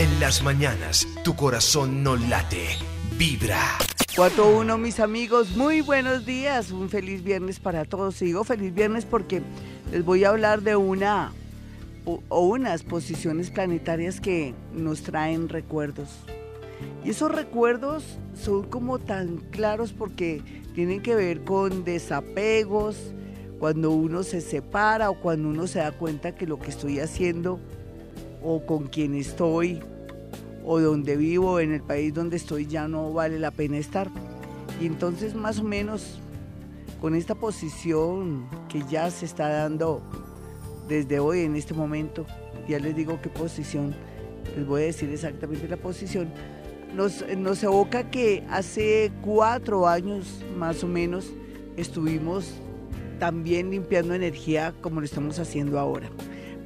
En las mañanas, tu corazón no late, vibra. 4-1, mis amigos, muy buenos días. Un feliz viernes para todos. Y digo feliz viernes porque les voy a hablar de una o unas posiciones planetarias que nos traen recuerdos. Y esos recuerdos son como tan claros porque tienen que ver con desapegos, cuando uno se separa o cuando uno se da cuenta que lo que estoy haciendo o con quien estoy o donde vivo, en el país donde estoy, ya no vale la pena estar. Y entonces más o menos con esta posición que ya se está dando desde hoy, en este momento, ya les digo qué posición, les voy a decir exactamente la posición, nos, nos evoca que hace cuatro años más o menos estuvimos también limpiando energía como lo estamos haciendo ahora.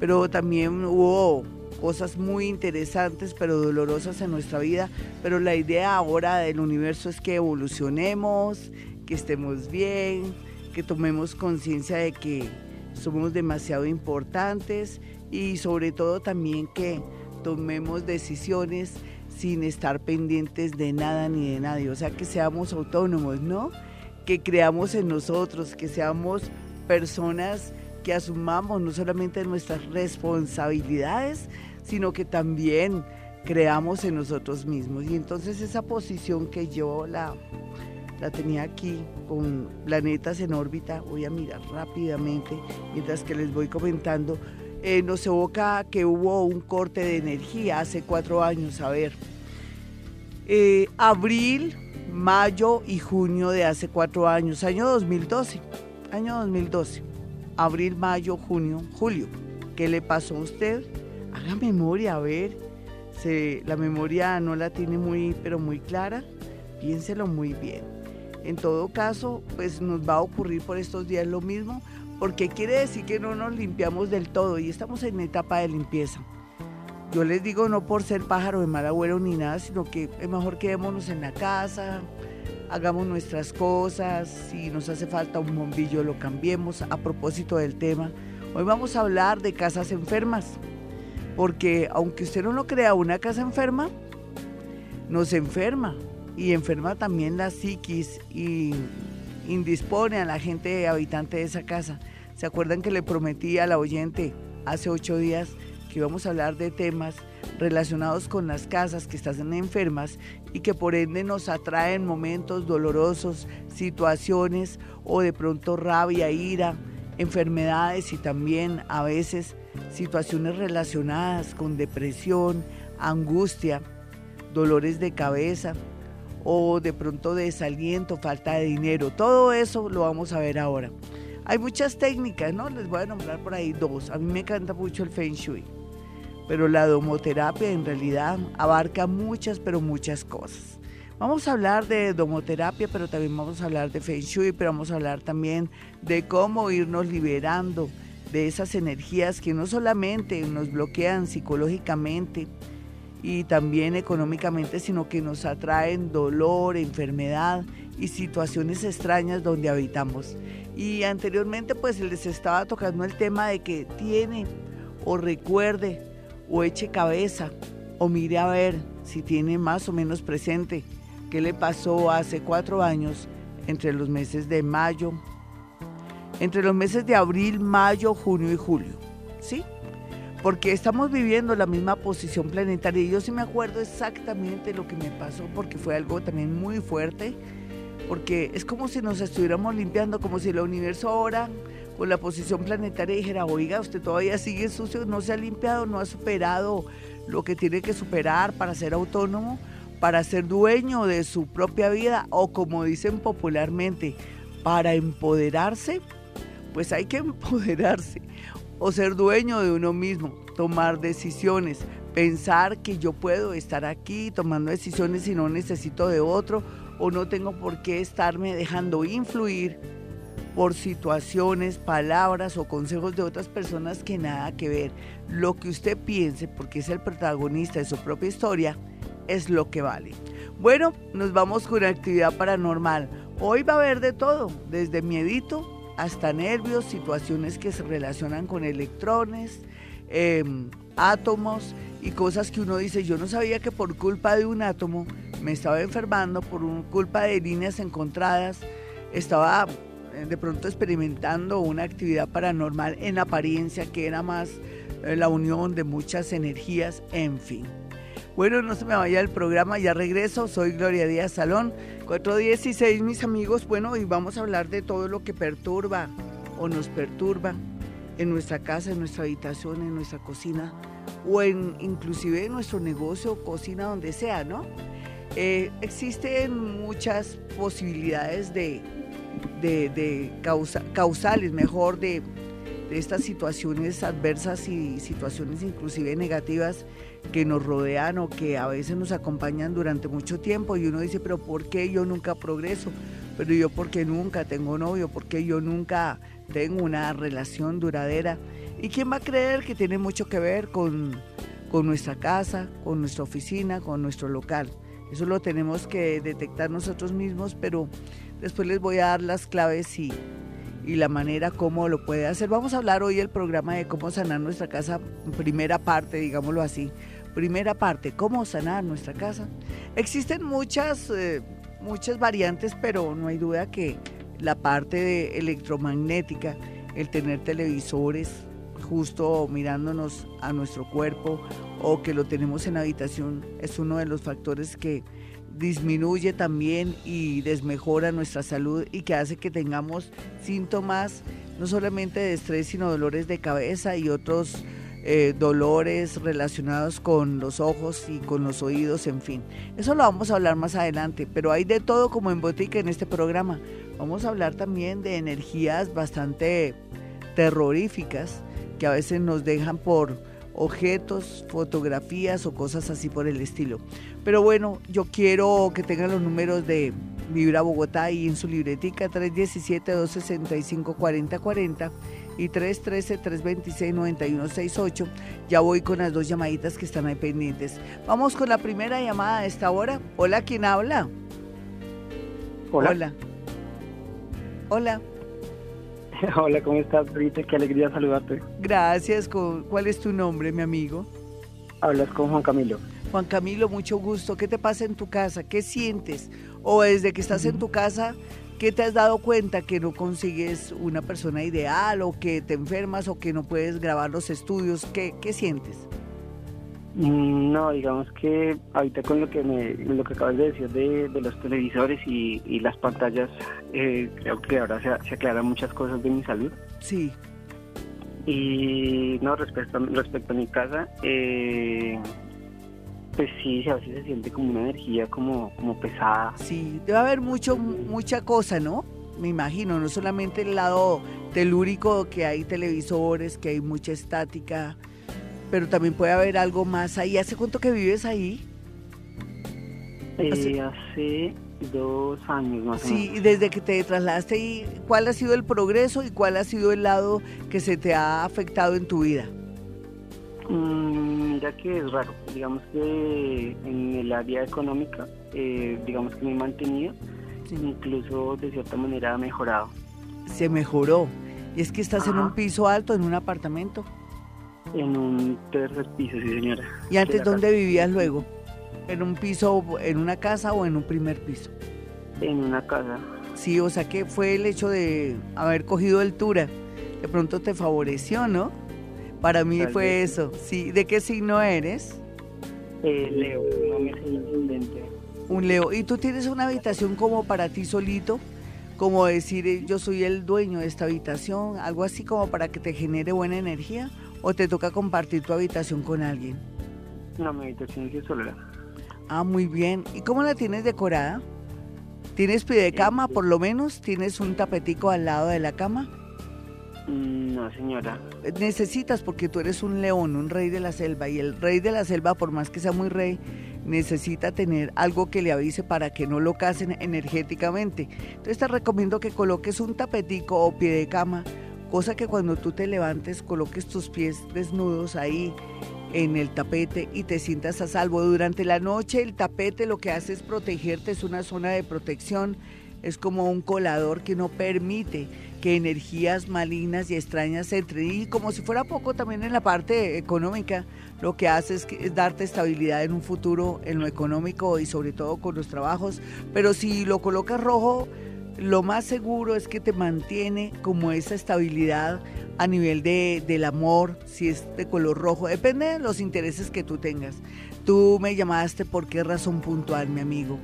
Pero también hubo cosas muy interesantes pero dolorosas en nuestra vida. Pero la idea ahora del universo es que evolucionemos, que estemos bien, que tomemos conciencia de que somos demasiado importantes y sobre todo también que tomemos decisiones sin estar pendientes de nada ni de nadie, o sea, que seamos autónomos, ¿no? Que creamos en nosotros, que seamos personas que asumamos no solamente nuestras responsabilidades, sino que también creamos en nosotros mismos. Y entonces esa posición que yo la, la tenía aquí con planetas en órbita, voy a mirar rápidamente mientras que les voy comentando, eh, nos evoca que hubo un corte de energía hace cuatro años, a ver, eh, abril, mayo y junio de hace cuatro años, año 2012, año 2012, abril, mayo, junio, julio. ¿Qué le pasó a usted? Haga memoria, a ver, la memoria no la tiene muy, pero muy clara, piénselo muy bien. En todo caso, pues nos va a ocurrir por estos días lo mismo, porque quiere decir que no nos limpiamos del todo y estamos en etapa de limpieza. Yo les digo no por ser pájaro de mal agüero ni nada, sino que es mejor quedémonos en la casa, hagamos nuestras cosas, si nos hace falta un bombillo lo cambiemos. A propósito del tema, hoy vamos a hablar de casas enfermas, porque aunque usted no lo crea, una casa enferma nos enferma y enferma también la psiquis y indispone a la gente habitante de esa casa. ¿Se acuerdan que le prometí a la oyente hace ocho días que vamos a hablar de temas relacionados con las casas que están enfermas y que por ende nos atraen momentos dolorosos, situaciones o de pronto rabia, ira, enfermedades y también a veces situaciones relacionadas con depresión, angustia, dolores de cabeza o de pronto desaliento, falta de dinero. Todo eso lo vamos a ver ahora. Hay muchas técnicas, ¿no? Les voy a nombrar por ahí dos. A mí me encanta mucho el Feng Shui pero la domoterapia en realidad abarca muchas, pero muchas cosas. Vamos a hablar de domoterapia, pero también vamos a hablar de Feng Shui, pero vamos a hablar también de cómo irnos liberando de esas energías que no solamente nos bloquean psicológicamente y también económicamente, sino que nos atraen dolor, enfermedad y situaciones extrañas donde habitamos. Y anteriormente pues les estaba tocando el tema de que tiene o recuerde o eche cabeza o mire a ver si tiene más o menos presente qué le pasó hace cuatro años entre los meses de mayo, entre los meses de abril, mayo, junio y julio. ¿Sí? Porque estamos viviendo la misma posición planetaria y yo sí me acuerdo exactamente lo que me pasó porque fue algo también muy fuerte, porque es como si nos estuviéramos limpiando, como si el universo ahora con la posición planetaria dijera, oiga, usted todavía sigue sucio, no se ha limpiado, no ha superado lo que tiene que superar para ser autónomo, para ser dueño de su propia vida o como dicen popularmente, para empoderarse, pues hay que empoderarse o ser dueño de uno mismo, tomar decisiones, pensar que yo puedo estar aquí tomando decisiones y no necesito de otro o no tengo por qué estarme dejando influir por situaciones, palabras o consejos de otras personas que nada que ver. Lo que usted piense, porque es el protagonista de su propia historia, es lo que vale. Bueno, nos vamos con actividad paranormal. Hoy va a haber de todo, desde miedito hasta nervios, situaciones que se relacionan con electrones, em, átomos y cosas que uno dice, yo no sabía que por culpa de un átomo me estaba enfermando, por culpa de líneas encontradas, estaba eh, de pronto experimentando una actividad paranormal en apariencia que era más eh, la unión de muchas energías, en fin. Bueno, no se me vaya el programa, ya regreso, soy Gloria Díaz Salón, 416 mis amigos, bueno, y vamos a hablar de todo lo que perturba o nos perturba en nuestra casa, en nuestra habitación, en nuestra cocina o en inclusive en nuestro negocio, cocina, donde sea, ¿no? Eh, existen muchas posibilidades de, causales, mejor, de, de estas situaciones adversas y situaciones inclusive negativas que nos rodean o que a veces nos acompañan durante mucho tiempo y uno dice, pero ¿por qué yo nunca progreso? Pero yo porque nunca tengo novio, porque yo nunca tengo una relación duradera. ¿Y quién va a creer que tiene mucho que ver con, con nuestra casa, con nuestra oficina, con nuestro local? Eso lo tenemos que detectar nosotros mismos, pero después les voy a dar las claves y, y la manera como lo puede hacer. Vamos a hablar hoy el programa de cómo sanar nuestra casa, primera parte, digámoslo así. Primera parte, cómo sanar nuestra casa. Existen muchas, eh, muchas variantes, pero no hay duda que la parte electromagnética, el tener televisores justo mirándonos a nuestro cuerpo o que lo tenemos en habitación es uno de los factores que disminuye también y desmejora nuestra salud y que hace que tengamos síntomas no solamente de estrés, sino dolores de cabeza y otros eh, dolores relacionados con los ojos y con los oídos, en fin. Eso lo vamos a hablar más adelante, pero hay de todo como en botica en este programa. Vamos a hablar también de energías bastante terroríficas que a veces nos dejan por objetos, fotografías o cosas así por el estilo. Pero bueno, yo quiero que tengan los números de Vibra Bogotá y en su libretica 317-265-4040 y 313-326-9168. Ya voy con las dos llamaditas que están ahí pendientes. Vamos con la primera llamada a esta hora. Hola, ¿quién habla? Hola. Hola. Hola. Hola, ¿cómo estás, Brita? Qué alegría saludarte. Gracias. ¿Cuál es tu nombre, mi amigo? Hablas con Juan Camilo. Juan Camilo, mucho gusto. ¿Qué te pasa en tu casa? ¿Qué sientes? O desde que estás en tu casa, ¿qué te has dado cuenta que no consigues una persona ideal o que te enfermas o que no puedes grabar los estudios? ¿Qué, qué sientes? Mm, no, digamos que ahorita con lo que me, lo que acabas de decir de, los televisores y, las pantallas, eh, creo que ahora se, se, aclaran muchas cosas de mi salud. Sí. Y no, respecto, respecto a mi casa, eh, pues sí, a veces se siente como una energía como, como pesada. Sí, debe haber mucho, mucha cosa, ¿no? Me imagino, no solamente el lado telúrico, que hay televisores, que hay mucha estática, pero también puede haber algo más ahí. ¿Hace cuánto que vives ahí? Eh, hace dos años más o menos. Sí, y desde que te trasladaste ahí, ¿cuál ha sido el progreso y cuál ha sido el lado que se te ha afectado en tu vida? Mm, mira que es raro, digamos que en el área económica, eh, digamos que me he mantenido, incluso de cierta manera ha mejorado. Se mejoró. Y es que estás en un piso alto, en un apartamento. En un tercer piso, sí señora. ¿Y antes dónde vivías luego? ¿En un piso, en una casa o en un primer piso? En una casa. Sí, o sea que fue el hecho de haber cogido altura. De pronto te favoreció, ¿no? Para mí fue eso. Sí, ¿de qué signo eres? Eh, Leo, no me Un Leo. ¿Y tú tienes una habitación como para ti solito? Como decir, eh, yo soy el dueño de esta habitación, algo así como para que te genere buena energía o te toca compartir tu habitación con alguien? No, mi habitación es sola. Ah, muy bien. ¿Y cómo la tienes decorada? ¿Tienes pie de cama, por lo menos? ¿Tienes un tapetico al lado de la cama? No, señora. Necesitas porque tú eres un león, un rey de la selva, y el rey de la selva, por más que sea muy rey, necesita tener algo que le avise para que no lo casen energéticamente. Entonces te recomiendo que coloques un tapetico o pie de cama cosa que cuando tú te levantes coloques tus pies desnudos ahí en el tapete y te sientas a salvo. Durante la noche el tapete lo que hace es protegerte, es una zona de protección es como un colador que no permite que energías malignas y extrañas entren. Y como si fuera poco también en la parte económica, lo que hace es, darte estabilidad en un futuro en lo económico y sobre todo con los trabajos. Pero si lo colocas rojo, lo más seguro es que te mantiene como esa estabilidad a nivel de, del amor, si es de color rojo, depende de los intereses que tú tengas. Tú me llamaste por qué razón puntual, mi amigo.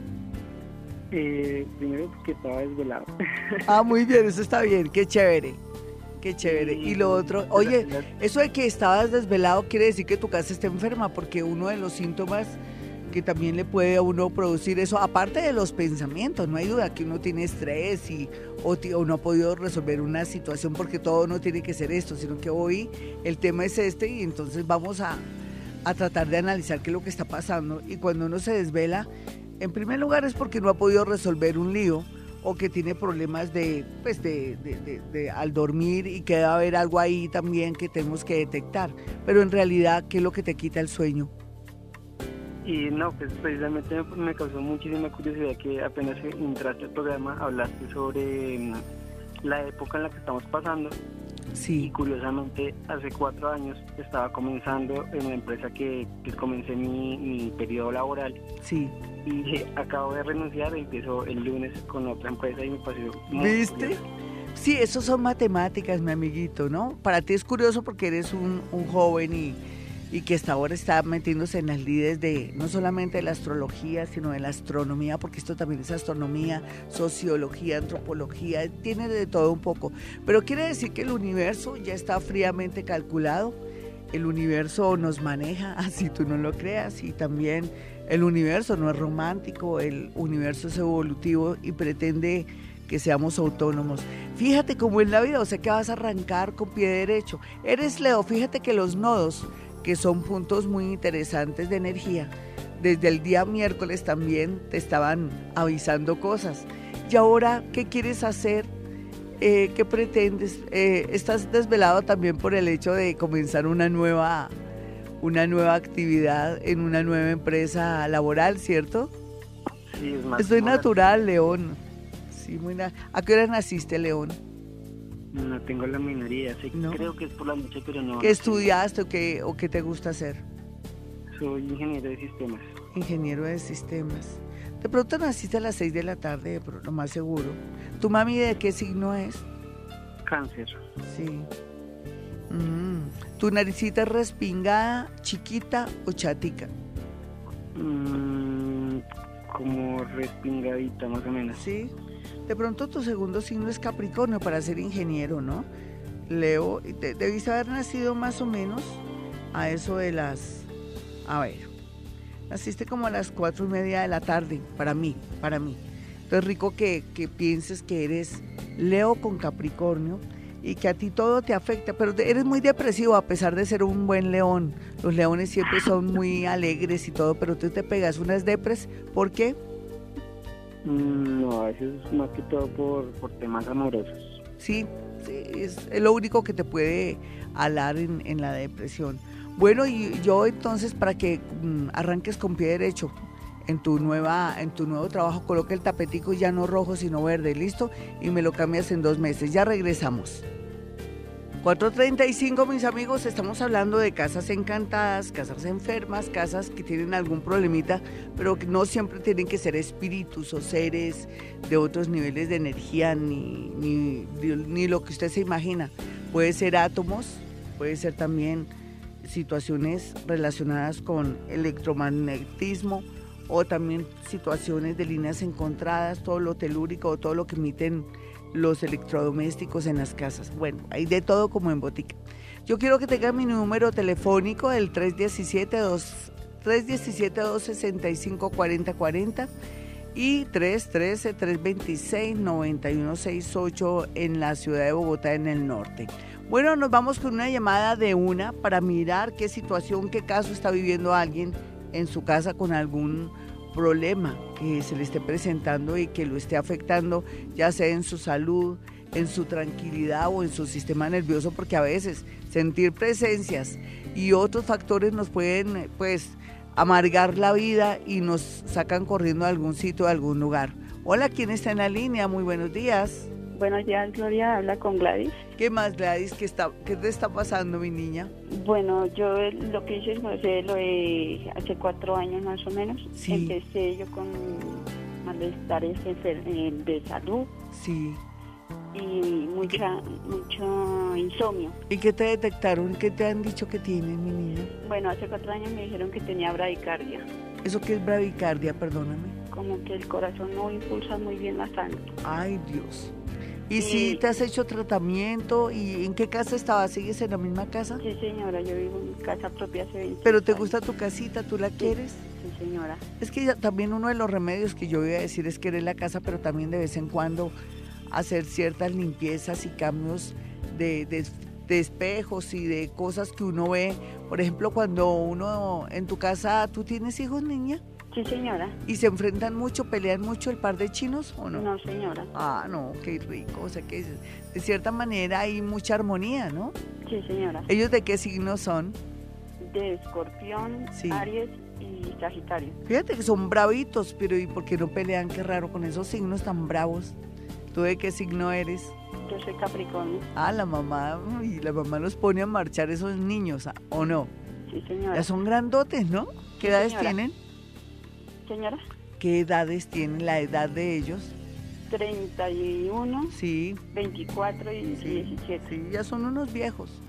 Eh, primero porque estaba desvelado. Ah, muy bien, eso está bien, qué chévere. Qué chévere. Y lo otro, oye, eso de que estabas desvelado quiere decir que tu casa está enferma, porque uno de los síntomas que también le puede a uno producir eso, aparte de los pensamientos, no hay duda que uno tiene estrés y, o, no ha podido resolver una situación porque todo no tiene que ser esto, sino que hoy el tema es este y entonces vamos a, a tratar de analizar qué es lo que está pasando y cuando uno se desvela, en primer lugar es porque no ha podido resolver un lío o que tiene problemas de, pues de, al dormir y que debe haber algo ahí también que tenemos que detectar. Pero en realidad, ¿qué es lo que te quita el sueño? Y no, pues precisamente me causó muchísima curiosidad que apenas entraste al programa hablaste sobre mm, la época en la que estamos pasando. Sí. Y curiosamente, hace cuatro años estaba comenzando en una empresa que, que comencé mi, mi periodo laboral. Sí. Y acabo de renunciar y empiezo el lunes con otra empresa y me pareció muy ¿Viste? curioso. Sí, eso son matemáticas, mi amiguito, ¿no? Para ti es curioso porque eres un, un joven y y que hasta ahora está metiéndose en las lides de no solamente de la astrología, sino de la astronomía, porque esto también es astronomía, sociología, antropología, tiene de todo un poco. Pero quiere decir que el universo ya está fríamente calculado, el universo nos maneja, así tú no lo creas, y también el universo no es romántico, el universo es evolutivo y pretende que seamos autónomos. Fíjate cómo es la vida, o sea que vas a arrancar con pie derecho. Eres Leo, fíjate que los nodos que son puntos muy interesantes de energía. Desde el día miércoles también te estaban avisando cosas. Y ahora, ¿qué quieres hacer? Eh, ¿Qué pretendes? Eh, estás desvelado también por el hecho de comenzar una nueva, una nueva actividad en una nueva empresa laboral, ¿cierto? Sí, es más Estoy natural, León. Sí, muy na- ¿A qué hora naciste, León? No tengo la minoría, sí, No. creo que es por la noche, pero no. ¿Qué estudiaste o qué, o qué te gusta hacer? Soy ingeniero de sistemas. ingeniero de sistemas. De pronto naciste a las 6 de la tarde, de pro- lo más seguro. ¿Tu mami de qué signo es? Cáncer. Sí. Mm. ¿Tu naricita es respingada, chiquita o chatica? Mm, como respingadita, más o menos. Sí. De pronto tu segundo signo es Capricornio para ser ingeniero, ¿no? Leo, te- debiste haber nacido más o menos a eso de las... A ver, naciste como a las cuatro y media de la tarde, para mí, para mí. Entonces rico que, que pienses que eres Leo con Capricornio y que a ti todo te afecta, pero eres muy depresivo a pesar de ser un buen león. Los leones siempre son muy alegres y todo, pero tú te pegas unas depres. ¿Por qué? Mm, no, a veces es más que todo por, por temas amorosos. Sí, sí, es, es lo único que te puede alar en, en la depresión. Bueno, y yo entonces para que mm, arranques con pie derecho en tu nueva, en tu nuevo trabajo, coloca el tapetico ya no rojo sino verde, listo, y me lo cambias en dos meses. Ya regresamos. 435, mis amigos, estamos hablando de casas encantadas, casas enfermas, casas que tienen algún problemita, pero que no siempre tienen que ser espíritus o seres de otros niveles de energía, ni, ni, lo que usted se imagina. Puede ser átomos, puede ser también situaciones relacionadas con electromagnetismo o también situaciones de líneas encontradas, todo lo telúrico o todo lo que emiten los electrodomésticos en las casas. Bueno, hay de todo como en botica. Yo quiero que tenga mi número telefónico, el 317-265-4040 y 313-326-9168 en la ciudad de Bogotá, en el norte. Bueno, nos vamos con una llamada de una para mirar qué situación, qué caso está viviendo alguien en su casa con algún problema que se le esté presentando y que lo esté afectando, ya sea en su salud, en su tranquilidad o en su sistema nervioso, porque a veces sentir presencias y otros factores nos pueden, pues, amargar la vida y nos sacan corriendo a algún sitio, a algún lugar. Hola, ¿quién está en la línea? Muy buenos días. Buenos días, Gloria. Habla con Gladys. ¿Qué más, Gladys? ¿Qué, está, qué te está pasando, mi niña? Bueno, yo lo que hice es lo de hace cuatro años más o menos. Sí. Empecé yo con malestares de salud. Sí. Y mucha, mucho insomnio. ¿Y qué te detectaron? ¿Qué te han dicho que tienes, mi niña? Bueno, hace cuatro años me dijeron que tenía bradicardia. ¿Eso qué es bradicardia? Perdóname. Como que el corazón no impulsa muy bien la sangre. Ay, Dios. ¿Y si te has hecho tratamiento? ¿Y en qué casa estabas? ¿Sigues en la misma casa? Sí, señora, yo vivo en mi casa propia hace 20 ¿Pero te gusta tu casita? ¿Tú la quieres? Sí, señora. Es que también uno de los remedios que yo voy a decir es querer la casa, pero también de vez en cuando hacer ciertas limpiezas y cambios de, de espejos y de cosas que uno ve. Por ejemplo, cuando uno en tu casa, ¿tú tienes hijos, niña? Sí, señora. ¿Y se enfrentan mucho, pelean mucho el par de chinos o no? No, señora. Ah, no, qué rico. O sea que de cierta manera hay mucha armonía, ¿no? Sí, señora. ¿Ellos de qué signo son? De escorpión, Aries y Sagitario. Fíjate que son bravitos, pero ¿y por qué no pelean? Qué raro con esos signos tan bravos. ¿Tú de qué signo eres? Yo soy Capricornio. Ah, la mamá, y la mamá los pone a marchar esos niños, ¿o no? Sí, señora. Ya son grandotes, ¿no? ¿Qué edades tienen? Señora? ¿Qué edades tienen la edad de ellos? 31, sí. 24 y 17. Sí, ya son unos viejos.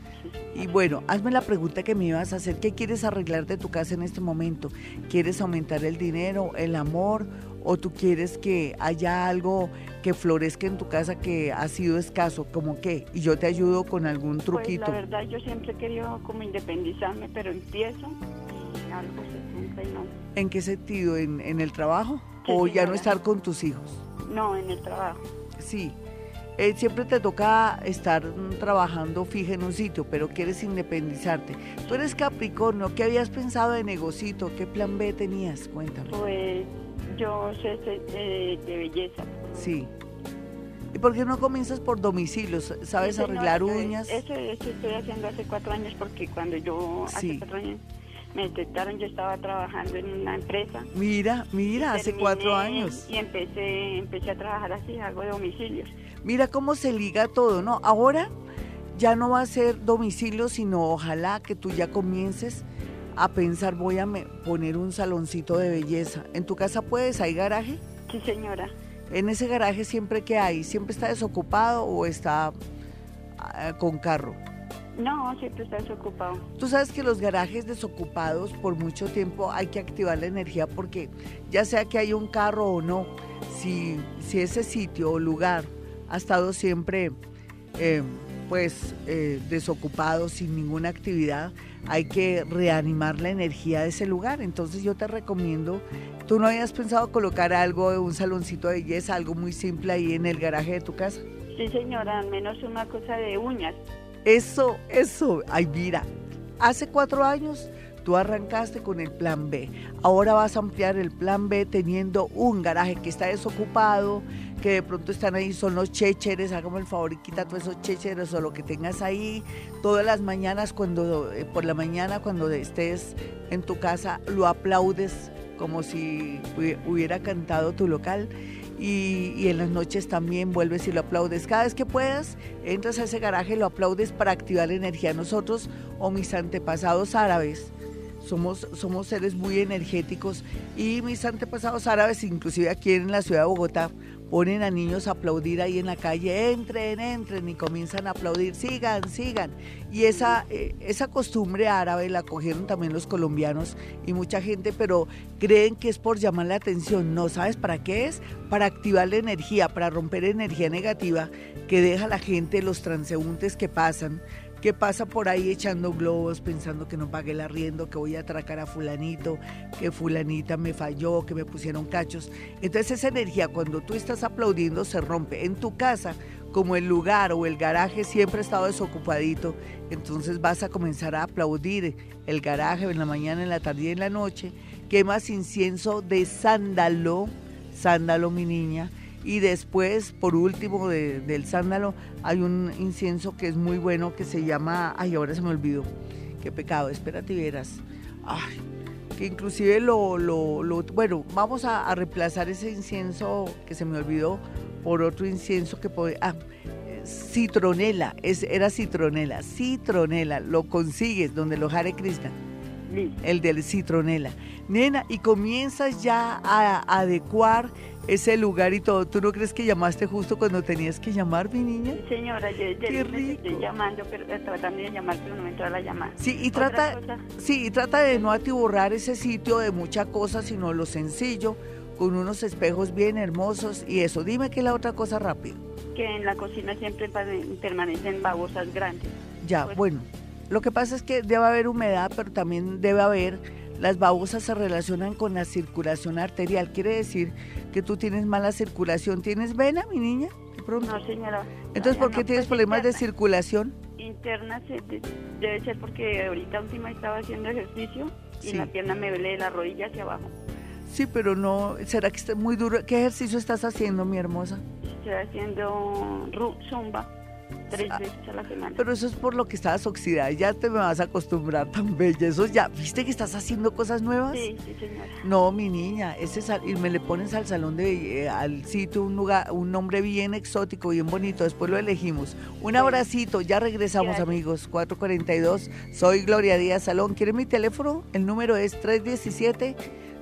Y bueno, hazme la pregunta que me ibas a hacer. ¿Qué quieres arreglar de tu casa en este momento? ¿Quieres aumentar el dinero, el amor? ¿O tú quieres que haya algo que florezca en tu casa que ha sido escaso? ¿Como qué? Y yo te ayudo con algún truquito. Pues la verdad, yo siempre he querido como independizarme, pero empiezo y algo se no. ¿En qué sentido? ¿En, el trabajo? ¿O ya no estar con tus hijos? No, en el trabajo. Sí. Eh, siempre te toca estar trabajando fija en un sitio, pero quieres independizarte. Tú eres Capricornio, ¿qué habías pensado de negocito? ¿Qué plan B tenías? Cuéntame. Pues yo sé de, belleza. Sí. ¿Y por qué no comienzas por domicilios? ¿Sabes arreglar uñas? Eso, eso, estoy haciendo hace cuatro años porque cuando yo hace cuatro años me detectaron, yo estaba trabajando en una empresa. Mira, mira, hace cuatro años. Y empecé, empecé a trabajar así, de domicilios. Mira cómo se liga todo, ¿no? Ahora ya no va a ser domicilio, sino ojalá que tú ya comiences a pensar, voy a poner un saloncito de belleza. ¿En tu casa puedes? ¿Hay garaje? Sí, señora. En ese garaje siempre que hay, ¿siempre está desocupado o está ah, con carro? No, siempre está desocupado. Tú sabes que los garajes desocupados por mucho tiempo hay que activar la energía porque ya sea que hay un carro o no, si, si ese sitio o lugar ha estado siempre eh, pues eh, desocupado, sin ninguna actividad, hay que reanimar la energía de ese lugar. Entonces yo te recomiendo, ¿tú no habías pensado colocar algo, un saloncito de belleza, algo muy simple ahí en el garaje de tu casa? Sí, señora, al menos una cosa de uñas. Eso, eso, ay mira, hace cuatro años tú arrancaste con el plan B. Ahora vas a ampliar el plan B teniendo un garaje que está desocupado, que de pronto están ahí, son los chécheres, hágame el favor y quita todos esos chécheres o lo que tengas ahí. Todas las mañanas, cuando, eh, por la mañana, cuando estés en tu casa, lo aplaudes como si hubiera cantado tu local y, en las noches también vuelves y lo aplaudes. Cada vez que puedas, entras a ese garaje y lo aplaudes para activar la energía. Nosotros o mis antepasados árabes somos, somos seres muy energéticos y mis antepasados árabes, inclusive aquí en la ciudad de Bogotá, ponen a niños a aplaudir ahí en la calle, entren, entren y comienzan a aplaudir, sigan, sigan. Y esa, eh, esa costumbre árabe la cogieron también los colombianos y mucha gente, pero creen que es por llamar la atención. No, ¿sabes para qué es? Para activar la energía, para romper energía negativa que deja la gente, los transeúntes que pasan, que pasa por ahí echando globos, pensando que no pague el arriendo, que voy a atracar a fulanito, que fulanita me falló, que me pusieron cachos. Entonces esa energía cuando tú estás aplaudiendo se rompe. En tu casa, como el lugar o el garaje siempre ha estado desocupadito, entonces vas a comenzar a aplaudir el garaje en la mañana, en la tarde y en la noche. Quemas incienso de sándalo, sándalo mi niña, y después, por último, del sándalo, hay un incienso que es muy bueno que se llama, ay, ahora se me olvidó, qué pecado, espérate y verás. Ay, que inclusive lo, lo, lo bueno, vamos a, reemplazar ese incienso que se me olvidó por otro incienso que puede, ah, citronela, es, era citronela, citronela, lo consigues donde lo Hare Krishna, el del citronela. Nena, y comienzas ya a adecuar ese lugar y todo. ¿Tú no crees que llamaste justo cuando tenías que llamar, mi niña? Sí, señora, yo, rico. estoy llamando, pero tratando de llamar, pero no me entró la llamada. Sí, y trata, sí, y trata de no atiborrar ese sitio de mucha cosa, sino lo sencillo, con unos espejos bien hermosos y eso. Dime qué es la otra cosa rápido. Que en la cocina siempre permanecen babosas grandes. Ya, pues bueno. Lo que pasa es que debe haber humedad, pero también debe haber las babosas se relacionan con la circulación arterial. Quiere decir que tú tienes mala circulación. ¿Tienes vena, mi niña? No, señora. Entonces, ¿por qué tienes pues problemas de circulación? Interna debe ser porque ahorita última estaba haciendo ejercicio y la pierna me duele de la rodilla hacia abajo. Sí, pero no, ¿será que está muy duro? ¿Qué ejercicio estás haciendo, mi hermosa? Estoy haciendo zumba tres ah, veces a la semana. Pero eso es por lo que estabas oxidada, ya te me vas a acostumbrar tan bella. Eso ya, ¿viste que estás haciendo cosas nuevas? Sí, sí, señora. No, mi niña, ese y me le pones al salón de, eh, al sitio un lugar, un nombre bien exótico, bien bonito, después lo elegimos. Un abracito, ya regresamos amigos, 442, soy Gloria Díaz Salón. ¿Quiere mi teléfono? El número es 317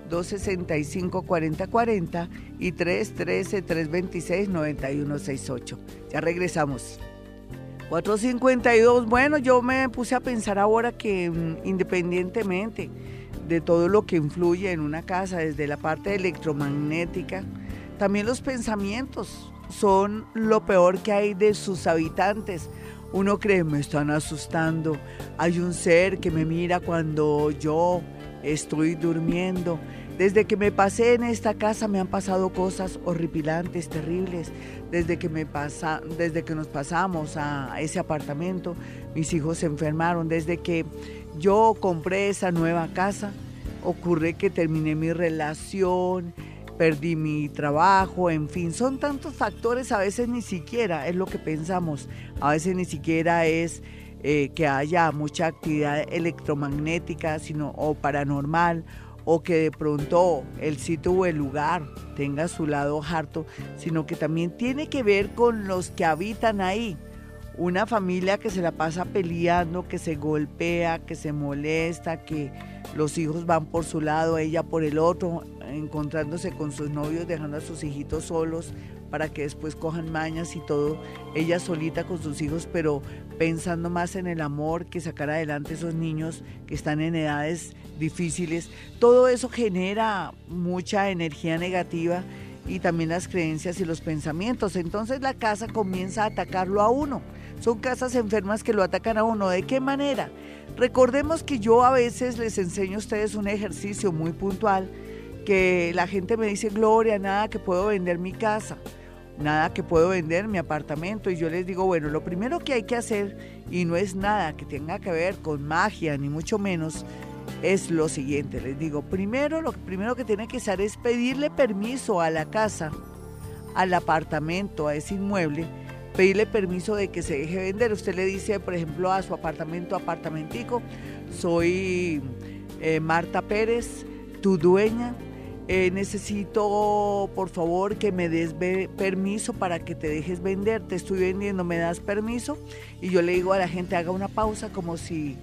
265-4040 y 313-326-9168. Ya regresamos. 452, bueno, yo me puse a pensar ahora que mm, independientemente de todo lo que influye en una casa, desde la parte electromagnética, también los pensamientos son lo peor que hay de sus habitantes. Uno cree, me están asustando, hay un ser que me mira cuando yo estoy durmiendo. Desde que me pasé en esta casa me han pasado cosas horripilantes, terribles. Desde que, me pasa, desde que nos pasamos a ese apartamento, mis hijos se enfermaron. Desde que yo compré esa nueva casa, ocurre que terminé mi relación, perdí mi trabajo, en fin, son tantos factores, a veces ni siquiera es lo que pensamos, a veces ni siquiera es eh, que haya mucha actividad electromagnética sino, o paranormal o que de pronto el sitio o el lugar tenga su lado harto, sino que también tiene que ver con los que habitan ahí. Una familia que se la pasa peleando, que se golpea, que se molesta, que los hijos van por su lado, ella por el otro, encontrándose con sus novios, dejando a sus hijitos solos para que después cojan mañas y todo, ella solita con sus hijos, pero pensando más en el amor que sacar adelante esos niños que están en edades difíciles. Todo eso genera mucha energía negativa y también las creencias y los pensamientos. Entonces la casa comienza a atacarlo a uno. Son casas enfermas que lo atacan a uno. ¿De qué manera? Recordemos que yo a veces les enseño a ustedes un ejercicio muy puntual que la gente me dice, Gloria, nada que puedo vender mi casa nada que puedo vender, mi apartamento. Y yo les digo, bueno, lo primero que hay que hacer, y no es nada que tenga que ver con magia, ni mucho menos, es lo siguiente. Les digo, primero, lo primero que tiene que hacer es pedirle permiso a la casa, al apartamento, a ese inmueble, pedirle permiso de que se deje vender. Usted le dice, por ejemplo, a su apartamento, apartamentico, soy eh, Marta Pérez, tu dueña eh, necesito por favor que me des permiso para que te dejes vender, te estoy vendiendo, me das permiso y yo le digo a la gente haga una pausa como si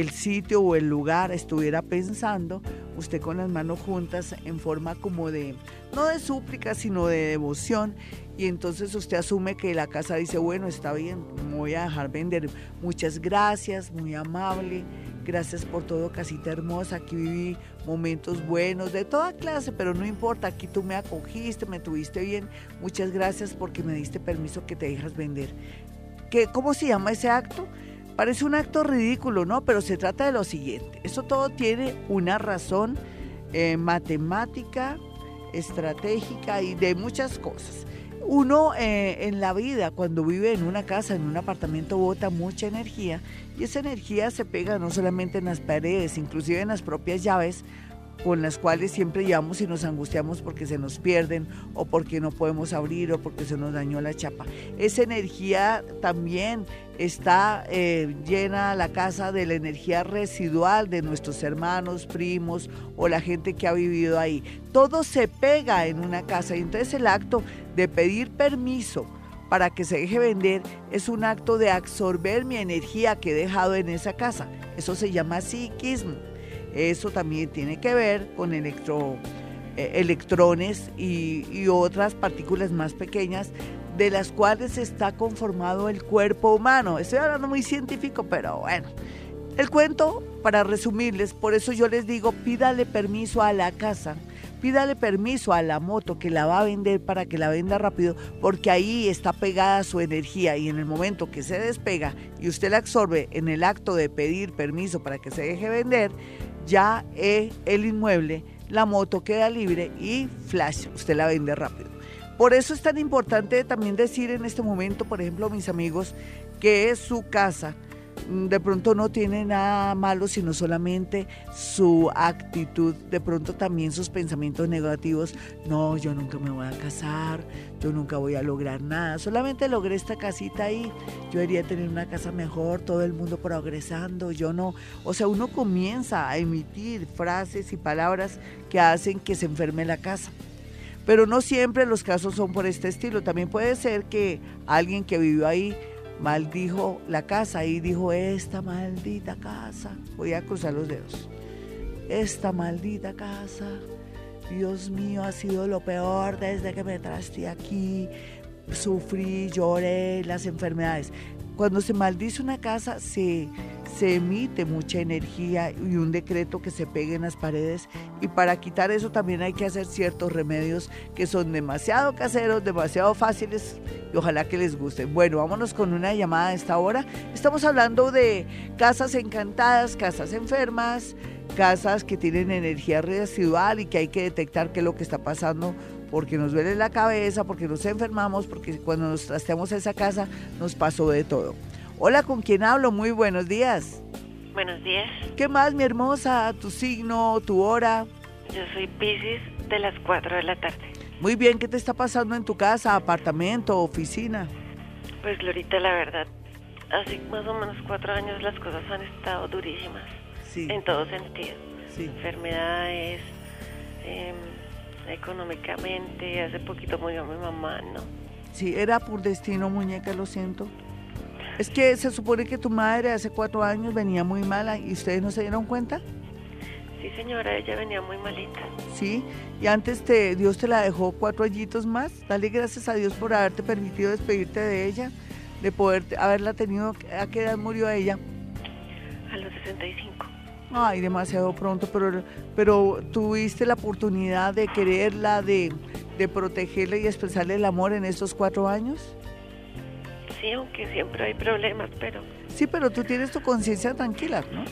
el sitio o el lugar estuviera pensando, usted con las manos juntas en forma como de, no de súplica, sino de devoción. Y entonces usted asume que la casa dice, bueno, está bien, me voy a dejar vender. Muchas gracias, muy amable. Gracias por todo, casita hermosa. Aquí viví momentos buenos de toda clase, pero no importa. Aquí tú me acogiste, me tuviste bien. Muchas gracias porque me diste permiso que te dejas vender. ¿Qué, ¿Cómo se llama ese acto? Parece un acto ridículo, ¿no? Pero se trata de lo siguiente. Eso todo tiene una razón eh, matemática, estratégica y de muchas cosas. Uno eh, en la vida, cuando vive en una casa, en un apartamento, bota mucha energía y esa energía se pega no solamente en las paredes, inclusive en las propias llaves, con las cuales siempre llevamos y nos angustiamos porque se nos pierden o porque no podemos abrir o porque se nos dañó la chapa. Esa energía también está eh, llena la casa de la energía residual de nuestros hermanos, primos o la gente que ha vivido ahí. Todo se pega en una casa y entonces el acto de pedir permiso para que se deje vender es un acto de absorber mi energía que he dejado en esa casa. Eso se llama psiquismo. Eso también tiene que ver con eh, electrones y otras partículas más pequeñas de las cuales está conformado el cuerpo humano. Estoy hablando muy científico, pero bueno. El cuento, para resumirles, por eso yo les digo, pídale permiso a la casa, pídale permiso a la moto que la va a vender para que la venda rápido, porque ahí está pegada su energía y en el momento que se despega y usted la absorbe en el acto de pedir permiso para que se deje vender, ya el inmueble, la moto queda libre y flash, usted la vende rápido. Por eso es tan importante también decir en este momento, por ejemplo, mis amigos, que es su casa Mm, de pronto no tiene nada malo, sino solamente su actitud, de pronto también sus pensamientos negativos. No, yo nunca me voy a casar, yo nunca voy a lograr nada, solamente logré esta casita ahí, yo debería tener una casa mejor, todo el mundo progresando, yo no. O sea, uno comienza a emitir frases y palabras que hacen que se enferme la casa. Pero no siempre los casos son por este estilo. También puede ser que alguien que vivió ahí maldijo la casa y dijo, esta maldita casa, voy a cruzar los dedos, esta maldita casa, Dios mío, ha sido lo peor desde que me traste aquí, sufrí, lloré, las enfermedades. Cuando se maldice una casa, se, se emite mucha energía y un decreto que se pegue en las paredes. Y para quitar eso también hay que hacer ciertos remedios que son demasiado caseros, demasiado fáciles y ojalá que les gusten. Bueno, vámonos con una llamada a esta hora. Estamos hablando de casas encantadas, casas enfermas, casas que tienen energía residual y que hay que detectar qué es lo que está pasando porque nos duele la cabeza, porque nos enfermamos, porque cuando nos trasteamos esa casa nos pasó de todo. Hola, ¿con quién hablo? Muy buenos días. Buenos días. ¿Qué más, mi hermosa? ¿Tu signo, tu hora? Yo soy Pisces de las 4 de la tarde. Muy bien, ¿qué te está pasando en tu casa, apartamento, oficina? Pues Glorita, la verdad, hace más o menos cuatro años las cosas han estado durísimas. Sí. En todo sentido. Sí. Enfermedades, eh, económicamente. Hace poquito murió mi mamá, ¿no? Sí, era por destino, muñeca, lo siento. Es que se supone que tu madre hace cuatro años venía muy mala y ustedes no se dieron cuenta. Sí, señora, ella venía muy malita. Sí, y antes te, Dios te la dejó cuatro añitos más. Dale gracias a Dios por haberte permitido despedirte de ella, de poder haberla tenido. ¿A qué edad murió ella? A los 65. Ay, demasiado pronto, pero, pero tuviste la oportunidad de quererla, de, de protegerla y expresarle el amor en estos cuatro años. Sí, aunque siempre hay problemas, pero... Sí, pero tú tienes tu conciencia tranquila, ¿no?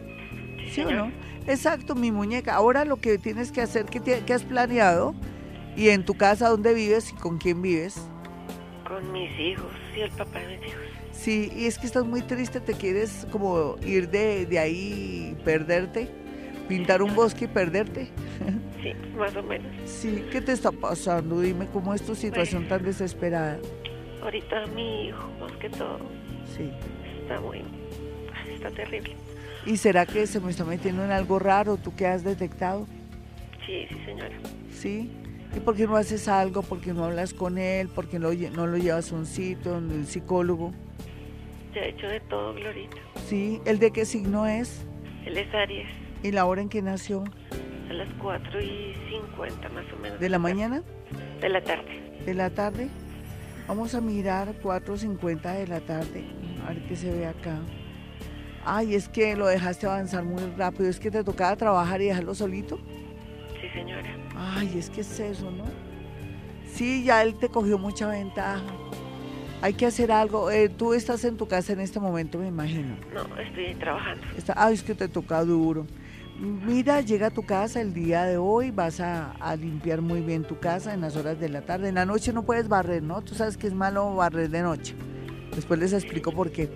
¿Sí, o no? Exacto, mi muñeca. Ahora lo que tienes que hacer, ¿qué, has planeado? ¿Y en tu casa dónde vives y con quién vives? Con mis hijos y el papá de mis hijos. Sí, y es que estás muy triste, te quieres como ir de, de ahí y perderte, pintar un bosque y perderte. Sí, más o menos. Sí, ¿qué te está pasando? Dime cómo es tu situación tan desesperada. Ahorita mi hijo, más que todo. Sí. Está muy. Está terrible. ¿Y será que se me está metiendo en algo raro? ¿Tú qué has detectado? Sí, sí, señora. ¿Sí? ¿Y por qué no haces algo? ¿Por qué no hablas con él? ¿Por qué no, no lo llevas a un sitio, donde el psicólogo? Ya he hecho de todo, Glorita. ¿Sí? ¿El de qué signo es? Él es Aries. ¿Y la hora en que nació? A las 4 y 50 más o menos. ¿De la mañana? De la tarde. ¿De la tarde? Vamos a mirar 4.50 de la tarde, a ver qué se ve acá. Ay, es que lo dejaste avanzar muy rápido, es que te tocaba trabajar y dejarlo solito. Sí, señora. Ay, es que es eso, ¿no? Sí, ya él te cogió mucha ventaja. Hay que hacer algo. Eh, tú estás en tu casa en este momento, me imagino. No, estoy trabajando. ay, es que te toca duro. Mira, llega a tu casa el día de hoy, vas a, limpiar muy bien tu casa en las horas de la tarde. En la noche no puedes barrer, ¿no? Tú sabes que es malo barrer de noche. Después les explico por qué.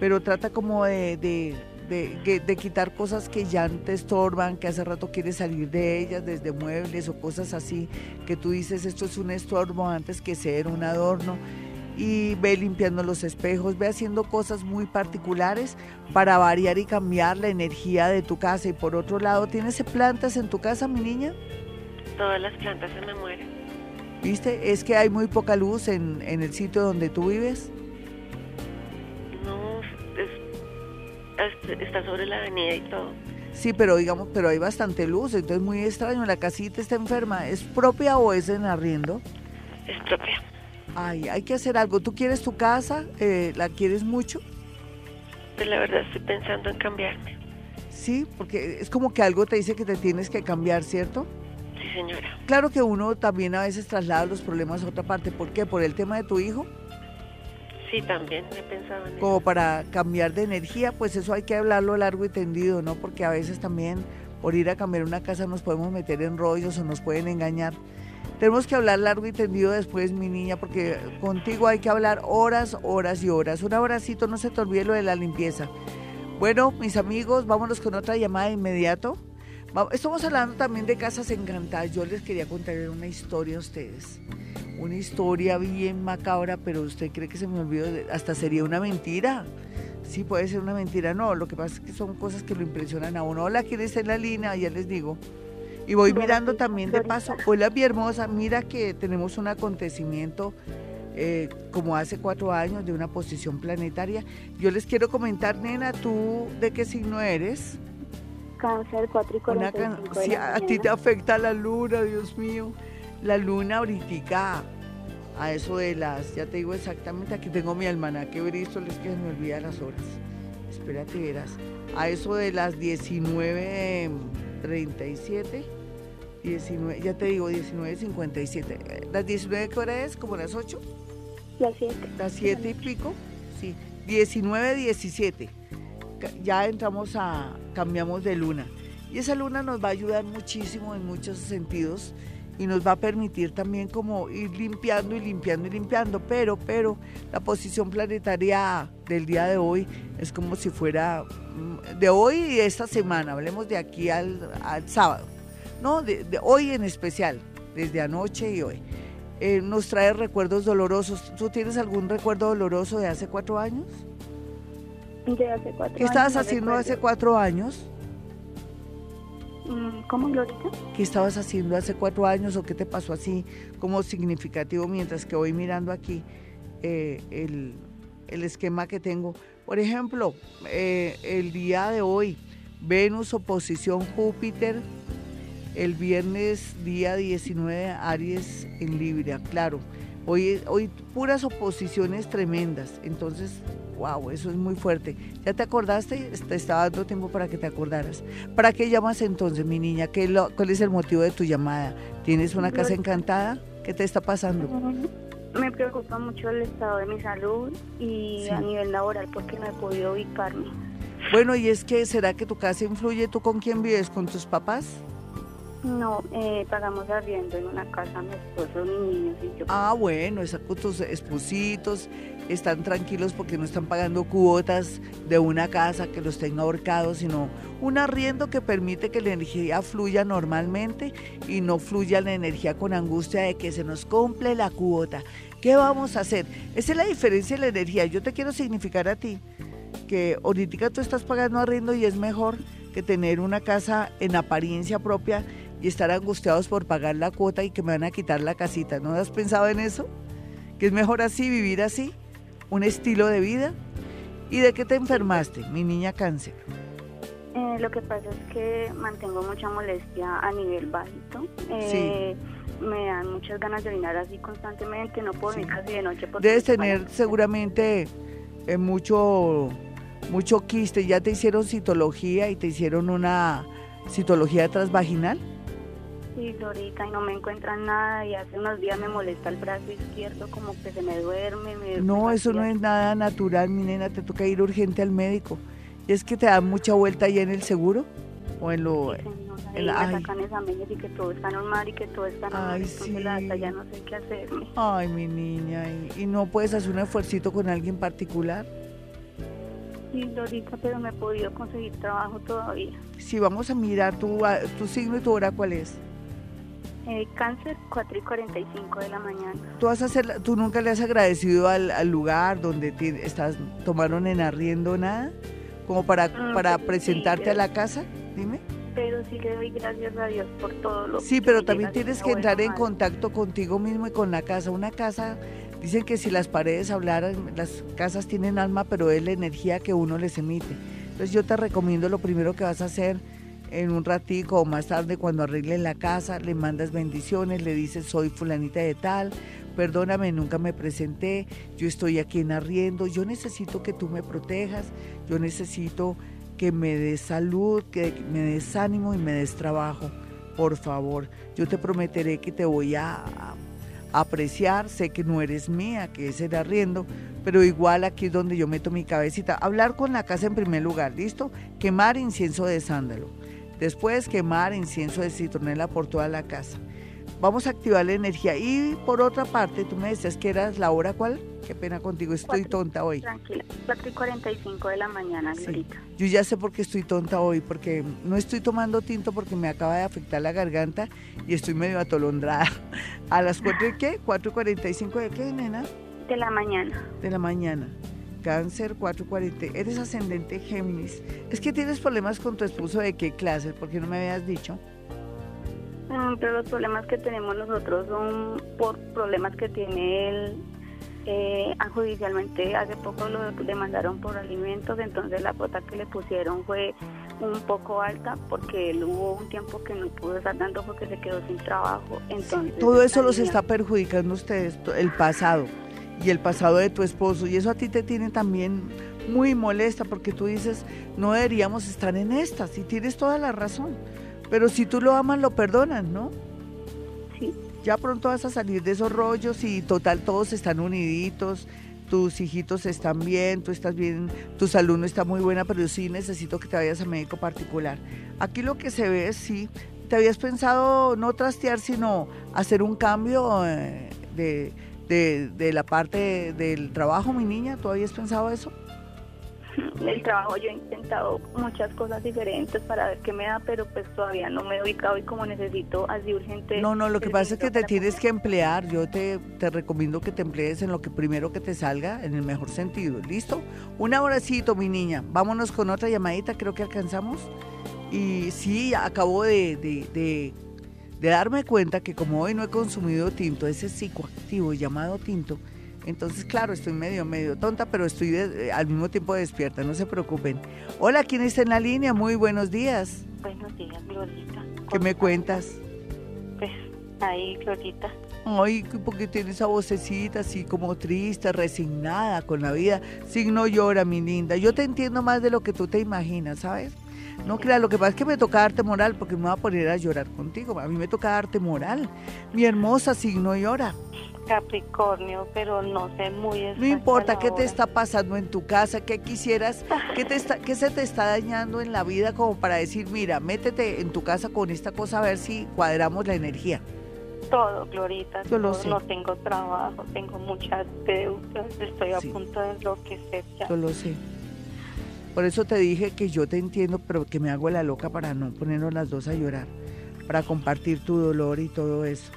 Pero trata como de, de, de, quitar cosas que ya te estorban, que hace rato quieres salir de ellas, desde muebles o cosas así, que tú dices esto es un estorbo antes que ser un adorno. Y ve limpiando los espejos, ve haciendo cosas muy particulares para variar y cambiar la energía de tu casa. Y por otro lado, ¿tienes plantas en tu casa, mi niña? Todas las plantas se me mueren. ¿Viste? Es que hay muy poca luz en, en el sitio donde tú vives. está sobre la avenida y todo. Sí, pero digamos, pero hay bastante luz, entonces muy extraño. La casita está enferma. ¿Es propia o es en arriendo? Es propia. Ay, hay que hacer algo. ¿Tú quieres tu casa? Eh, ¿La quieres mucho? Pues la verdad estoy pensando en cambiarme. Sí, porque es como que algo te dice que te tienes que cambiar, ¿cierto? Sí, señora. Claro que uno también a veces traslada los problemas a otra parte. ¿Por qué? ¿Por el tema de tu hijo? Sí, también he pensado en Como para cambiar de energía, pues eso hay que hablarlo largo y tendido, ¿no? Porque a veces también por ir a cambiar una casa nos podemos meter en rollos o nos pueden engañar. Tenemos que hablar largo y tendido después, mi niña, porque contigo hay que hablar horas, horas y horas. Un abracito, no se te olvide lo de la limpieza. Bueno, mis amigos, vámonos con otra llamada de inmediato. Estamos hablando también de casas encantadas. Yo les quería contar una historia a ustedes una historia bien macabra, pero usted cree que se me olvidó, hasta sería una mentira. Sí, puede ser una mentira. No, lo que pasa es que son cosas que lo impresionan a uno. Hola, ¿quién está en la línea? Ya les digo. Y voy mirando también de paso. Hola, mi hermosa, mira que tenemos un acontecimiento eh, como hace cuatro años de una posición planetaria. Yo les quiero comentar, nena, ¿tú de qué signo eres? Cáncer 4 y a ti te afecta la luna, Dios mío la luna ahorita a eso de las, ya te digo exactamente, aquí tengo mi almanaque Bristol, es que se me olvida las horas. Espérate, verás. A eso de las 19.37, 19, ya te digo, 19.57. ¿Las 19 qué hora es? ¿Como las 8? Las 7. Las 7 y pico, sí. 19.17. Ya entramos a, cambiamos de luna. Y esa luna nos va a ayudar muchísimo en muchos sentidos y nos va a permitir también como ir limpiando y limpiando y limpiando, pero, pero la posición planetaria del día de hoy es como si fuera mm, de hoy y de esta semana, hablemos de aquí al, sábado, no, de, hoy en especial, desde anoche y hoy. Eh, nos trae recuerdos dolorosos. ¿Tú tienes algún recuerdo doloroso de hace cuatro años? De hace cuatro años. ¿Qué estabas haciendo hace cuatro años? Mm, ¿Cómo, Glorita? ¿Qué estabas haciendo hace cuatro años o qué te pasó así como significativo mientras que voy mirando aquí eh, el, esquema que tengo? Por ejemplo, eh, el día de hoy, Venus oposición Júpiter, el viernes día 19 Aries en Libra, claro. Hoy, hoy puras oposiciones tremendas, entonces Wow, eso es muy fuerte. ¿Ya te acordaste? Te estaba dando tiempo para que te acordaras. ¿Para qué llamas entonces, mi niña? ¿Qué ¿Cuál es el motivo de tu llamada? ¿Tienes una casa encantada? ¿Qué te está pasando? Me preocupa mucho el estado de mi salud y a nivel laboral porque no he podido ubicarme. Bueno, y es que, ¿será que tu casa influye? ¿Tú con quién vives? ¿Con tus papás? No, eh, pagamos arriendo en una casa mi esposo, mis niños y yo. Ah, bueno, con tus espositos, están tranquilos porque no están pagando cuotas de una casa que los tenga ahorcados, sino un arriendo que permite que la energía fluya normalmente y no fluya la energía con angustia de que se nos cumple la cuota. ¿Qué vamos a hacer? Esa es la diferencia de la energía. Yo te quiero significar a ti que ahorita tú estás pagando arriendo y es mejor que tener una casa en apariencia propia y estar angustiados por pagar la cuota y que me van a quitar la casita. ¿No has pensado en eso? Que es mejor así, vivir así, un estilo de vida. ¿Y de qué te enfermaste, mi niña cáncer? Eh, lo que pasa es que mantengo mucha molestia a nivel bajito. Eh, me dan muchas ganas de orinar así constantemente, no puedo sí. casi de noche. Debes tener seguramente eh, mucho, mucho quiste. ¿Ya te hicieron citología y te hicieron una citología transvaginal? Sí, Dorita, y no me encuentran nada y hace unos días me molesta el brazo izquierdo, como que se me duerme. no, eso no es nada natural, mi nena, te toca ir urgente al médico. ¿Y es que te da mucha vuelta ahí en el seguro? ¿O en lo...? Sí, en la, me sacan exámenes y que todo está normal y que todo está normal, ay, sí. ya no sé qué hacerme. Ay, mi niña, ¿y, no puedes hacer un esfuerzo con alguien particular? Sí, Lorita, pero me he podido conseguir trabajo todavía. Sí, vamos a mirar tu, tu signo y tu hora, ¿cuál es? Eh, cáncer, 4 y 45 de la mañana. ¿Tú, vas a hacer, ¿Tú nunca le has agradecido al, lugar donde te, estás, tomaron en arriendo nada? Como para, mm, para presentarte a la casa, dime. Pero sí le doy gracias a Dios por todo lo Sí, pero también tienes que entrar en contacto contigo mismo y con la casa. Una casa, dicen que si las paredes hablaran, las casas tienen alma, pero es la energía que uno les emite. Entonces yo te recomiendo lo primero que vas a hacer en un ratico o más tarde cuando arreglen la casa, le mandas bendiciones, le dices soy fulanita de tal, perdóname, nunca me presenté, yo estoy aquí en arriendo, yo necesito que tú me protejas, yo necesito que me des salud, que me des ánimo y me des trabajo, por favor. Yo te prometeré que te voy a, apreciar, sé que no eres mía, que es el arriendo, pero igual aquí es donde yo meto mi cabecita. Hablar con la casa en primer lugar, ¿listo? Quemar incienso de sándalo Después quemar incienso de citronela por toda la casa. Vamos a activar la energía. Y por otra parte, tú me decías que eras la hora cuál? Qué pena contigo, estoy tonta hoy. Tranquila, 4 y 45 de la mañana, Glorita. Yo ya sé por qué estoy tonta hoy, porque no estoy tomando tinto porque me acaba de afectar la garganta y estoy medio atolondrada. ¿A las 4 y qué? ¿4 y 45 de qué, nena? De la mañana. De la mañana. Cáncer 440, eres ascendente Géminis. Es que tienes problemas con tu esposo de qué clase, porque no me habías dicho. Mm, pero los problemas que tenemos nosotros son por problemas que tiene él. Eh, judicialmente hace poco lo demandaron por alimentos, entonces la cuota que le pusieron fue un poco alta porque él hubo un tiempo que no pudo estar dando porque se quedó sin trabajo. Entonces, Todo eso los está perjudicando ustedes, el pasado y el pasado de tu esposo. Y eso a ti te tiene también muy molesta porque tú dices, no deberíamos estar en estas y tienes toda la razón. Pero si tú lo amas, lo perdonas, ¿no? Sí. Ya pronto vas a salir de esos rollos y total todos están uniditos, tus hijitos están bien, tú estás bien, tu salud no está muy buena, pero sí necesito que te vayas a médico particular. Aquí lo que se ve es sí, te habías pensado no trastear, sino hacer un cambio eh, de de, de la parte del trabajo, mi niña? ¿Tú habías pensado eso? El trabajo yo he intentado muchas cosas diferentes para ver qué me da, pero pues todavía no me he ubicado y como necesito así urgente. No, no, lo que pasa es que te tienes que emplear. Yo te, te recomiendo que te emplees en lo que primero que te salga, en el mejor sentido. ¿Listo? Un abracito, mi niña. Vámonos con otra llamadita, creo que alcanzamos. Y sí, acabo de, de de darme cuenta que como hoy no he consumido tinto, ese psicoactivo llamado tinto, entonces claro, estoy medio, medio tonta, pero estoy al mismo tiempo despierta, no se preocupen. Hola, ¿quién está en la línea? Muy buenos días. Buenos días, Glorita. ¿Qué me cuentas? Pues ahí, Glorita. Ay, porque tiene esa vocecita así como triste, resignada con la vida. Signo llora, mi linda. Yo te entiendo más de lo que tú te imaginas, ¿sabes? No crea, lo que pasa es que me toca darte moral porque me voy a poner a llorar contigo. A mí me toca darte moral. Mi hermosa signo llora. Capricornio, pero no sé muy No importa qué te está pasando en tu casa, qué quisieras, qué, te está, qué se te está dañando en la vida como para decir, mira, métete en tu casa con esta cosa a ver si cuadramos la energía. Todo, Glorita. Yo lo sé. No tengo trabajo, tengo muchas deudas, estoy a punto de enloquecer ya. Yo lo sé. Por eso te dije que yo te entiendo, pero que me hago la loca para no ponernos las dos a llorar, para compartir tu dolor y todo eso.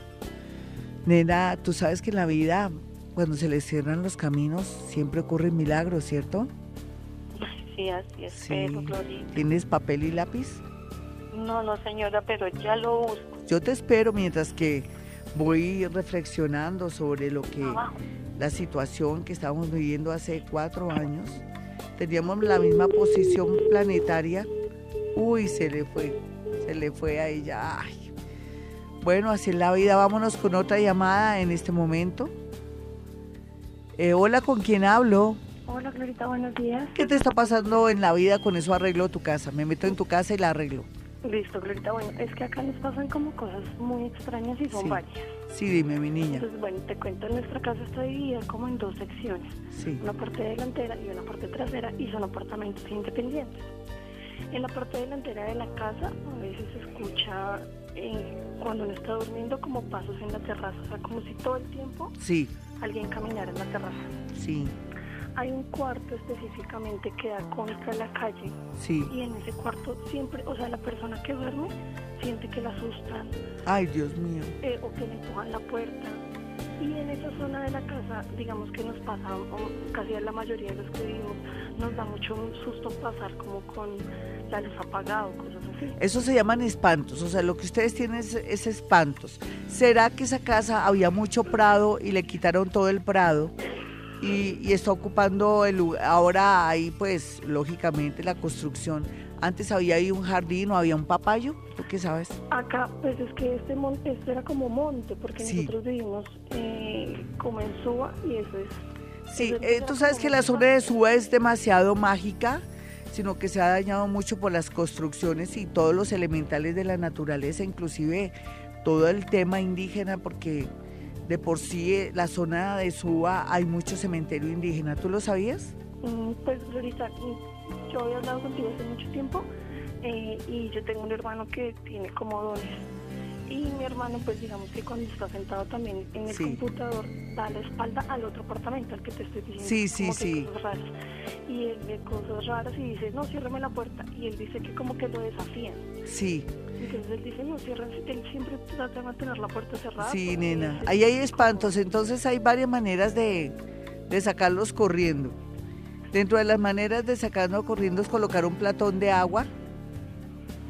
Nena, tú sabes que en la vida, cuando se le cierran los caminos, siempre ocurren milagros, ¿cierto? Sí, así es. Sí. ¿Tienes papel y lápiz? No, no, señora, pero ya lo busco. Yo te espero mientras que voy reflexionando sobre lo que la situación que estábamos viviendo hace cuatro años teníamos la misma posición planetaria. Uy, se le fue, se le fue a ella. Bueno, así es la vida. Vámonos con otra llamada en este momento. Eh, hola, ¿con quién hablo? Hola, Clarita, buenos días. ¿Qué te está pasando en la vida con eso arreglo tu casa? Me meto en tu casa y la arreglo. Listo, Clarita. Bueno, es que acá nos pasan como cosas muy extrañas y son varias. Sí, dime, mi niña. Entonces, bueno, te cuento, nuestra casa está dividida como en dos secciones. Sí. Una parte delantera y una parte trasera y son apartamentos independientes. En la parte delantera de la casa a veces se escucha eh, cuando uno está durmiendo como pasos en la terraza, o sea, como si todo el tiempo sí. alguien caminara en la terraza. Sí. hay un cuarto específicamente que da contra la calle. Sí. Y en ese cuarto siempre, o sea, la persona que duerme siente que la asustan. Ay, Dios mío. Eh, o que le empujan la puerta. Y en esa zona de la casa, digamos que nos pasa, casi a la mayoría de los que vivimos, nos da mucho susto pasar como con la luz apagada o cosas así. Eso se llaman espantos, o sea, lo que ustedes tienen es, es espantos. ¿Será que esa casa había mucho prado y le quitaron todo el prado? y, está ocupando el lugar. Ahora hay, pues, lógicamente, la construcción. Antes había ahí un jardín o había un papayo, ¿tú qué sabes? Acá, pues es que este monte, este era como monte, porque nosotros vivimos eh, como en Suba y eso es... Sí, eh, tú sabes que la zona de Suba es demasiado mágica, sino que se ha dañado mucho por las construcciones y todos los elementales de la naturaleza, inclusive todo el tema indígena, porque de por sí eh, la zona de Suba hay mucho cementerio indígena. ¿Tú lo sabías? Mm, pues ahorita yo había hablado contigo hace mucho tiempo eh, y yo tengo un hermano que tiene como dones. Y mi hermano, pues digamos que cuando está sentado también en el computador, da la espalda al otro apartamento, al que te estoy diciendo. Sí, sí, sí. Cosas raras. Y él ve cosas raras y dice, no, ciérrame la puerta. Y él dice que como que lo desafían. Sí. Entonces él dice, no, cierra, él siempre trata de mantener la puerta cerrada. Sí, nena, ahí hay espantos, entonces hay varias maneras de, de sacarlos corriendo. Dentro de las maneras de sacarlos corriendo es colocar un platón de agua.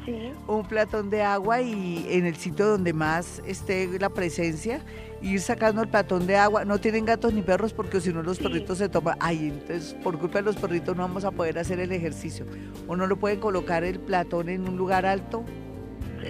Sí. Un platón de agua y en el sitio donde más esté la presencia, ir sacando el platón de agua. No tienen gatos ni perros porque si no los perritos se toman. Ay, entonces por culpa de los perritos no vamos a poder hacer el ejercicio. O no lo pueden colocar el platón en un lugar alto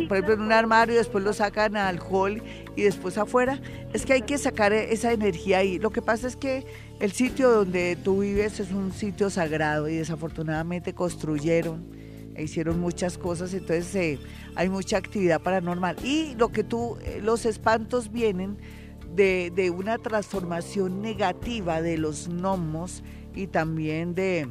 por ejemplo, en un armario, y después lo sacan al hall y después afuera. Es que hay que sacar esa energía ahí. Lo que pasa es que el sitio donde tú vives es un sitio sagrado y desafortunadamente construyeron e hicieron muchas cosas, entonces eh, hay mucha actividad paranormal. Y lo que tú, eh, los espantos vienen de, de, una transformación negativa de los gnomos y también de,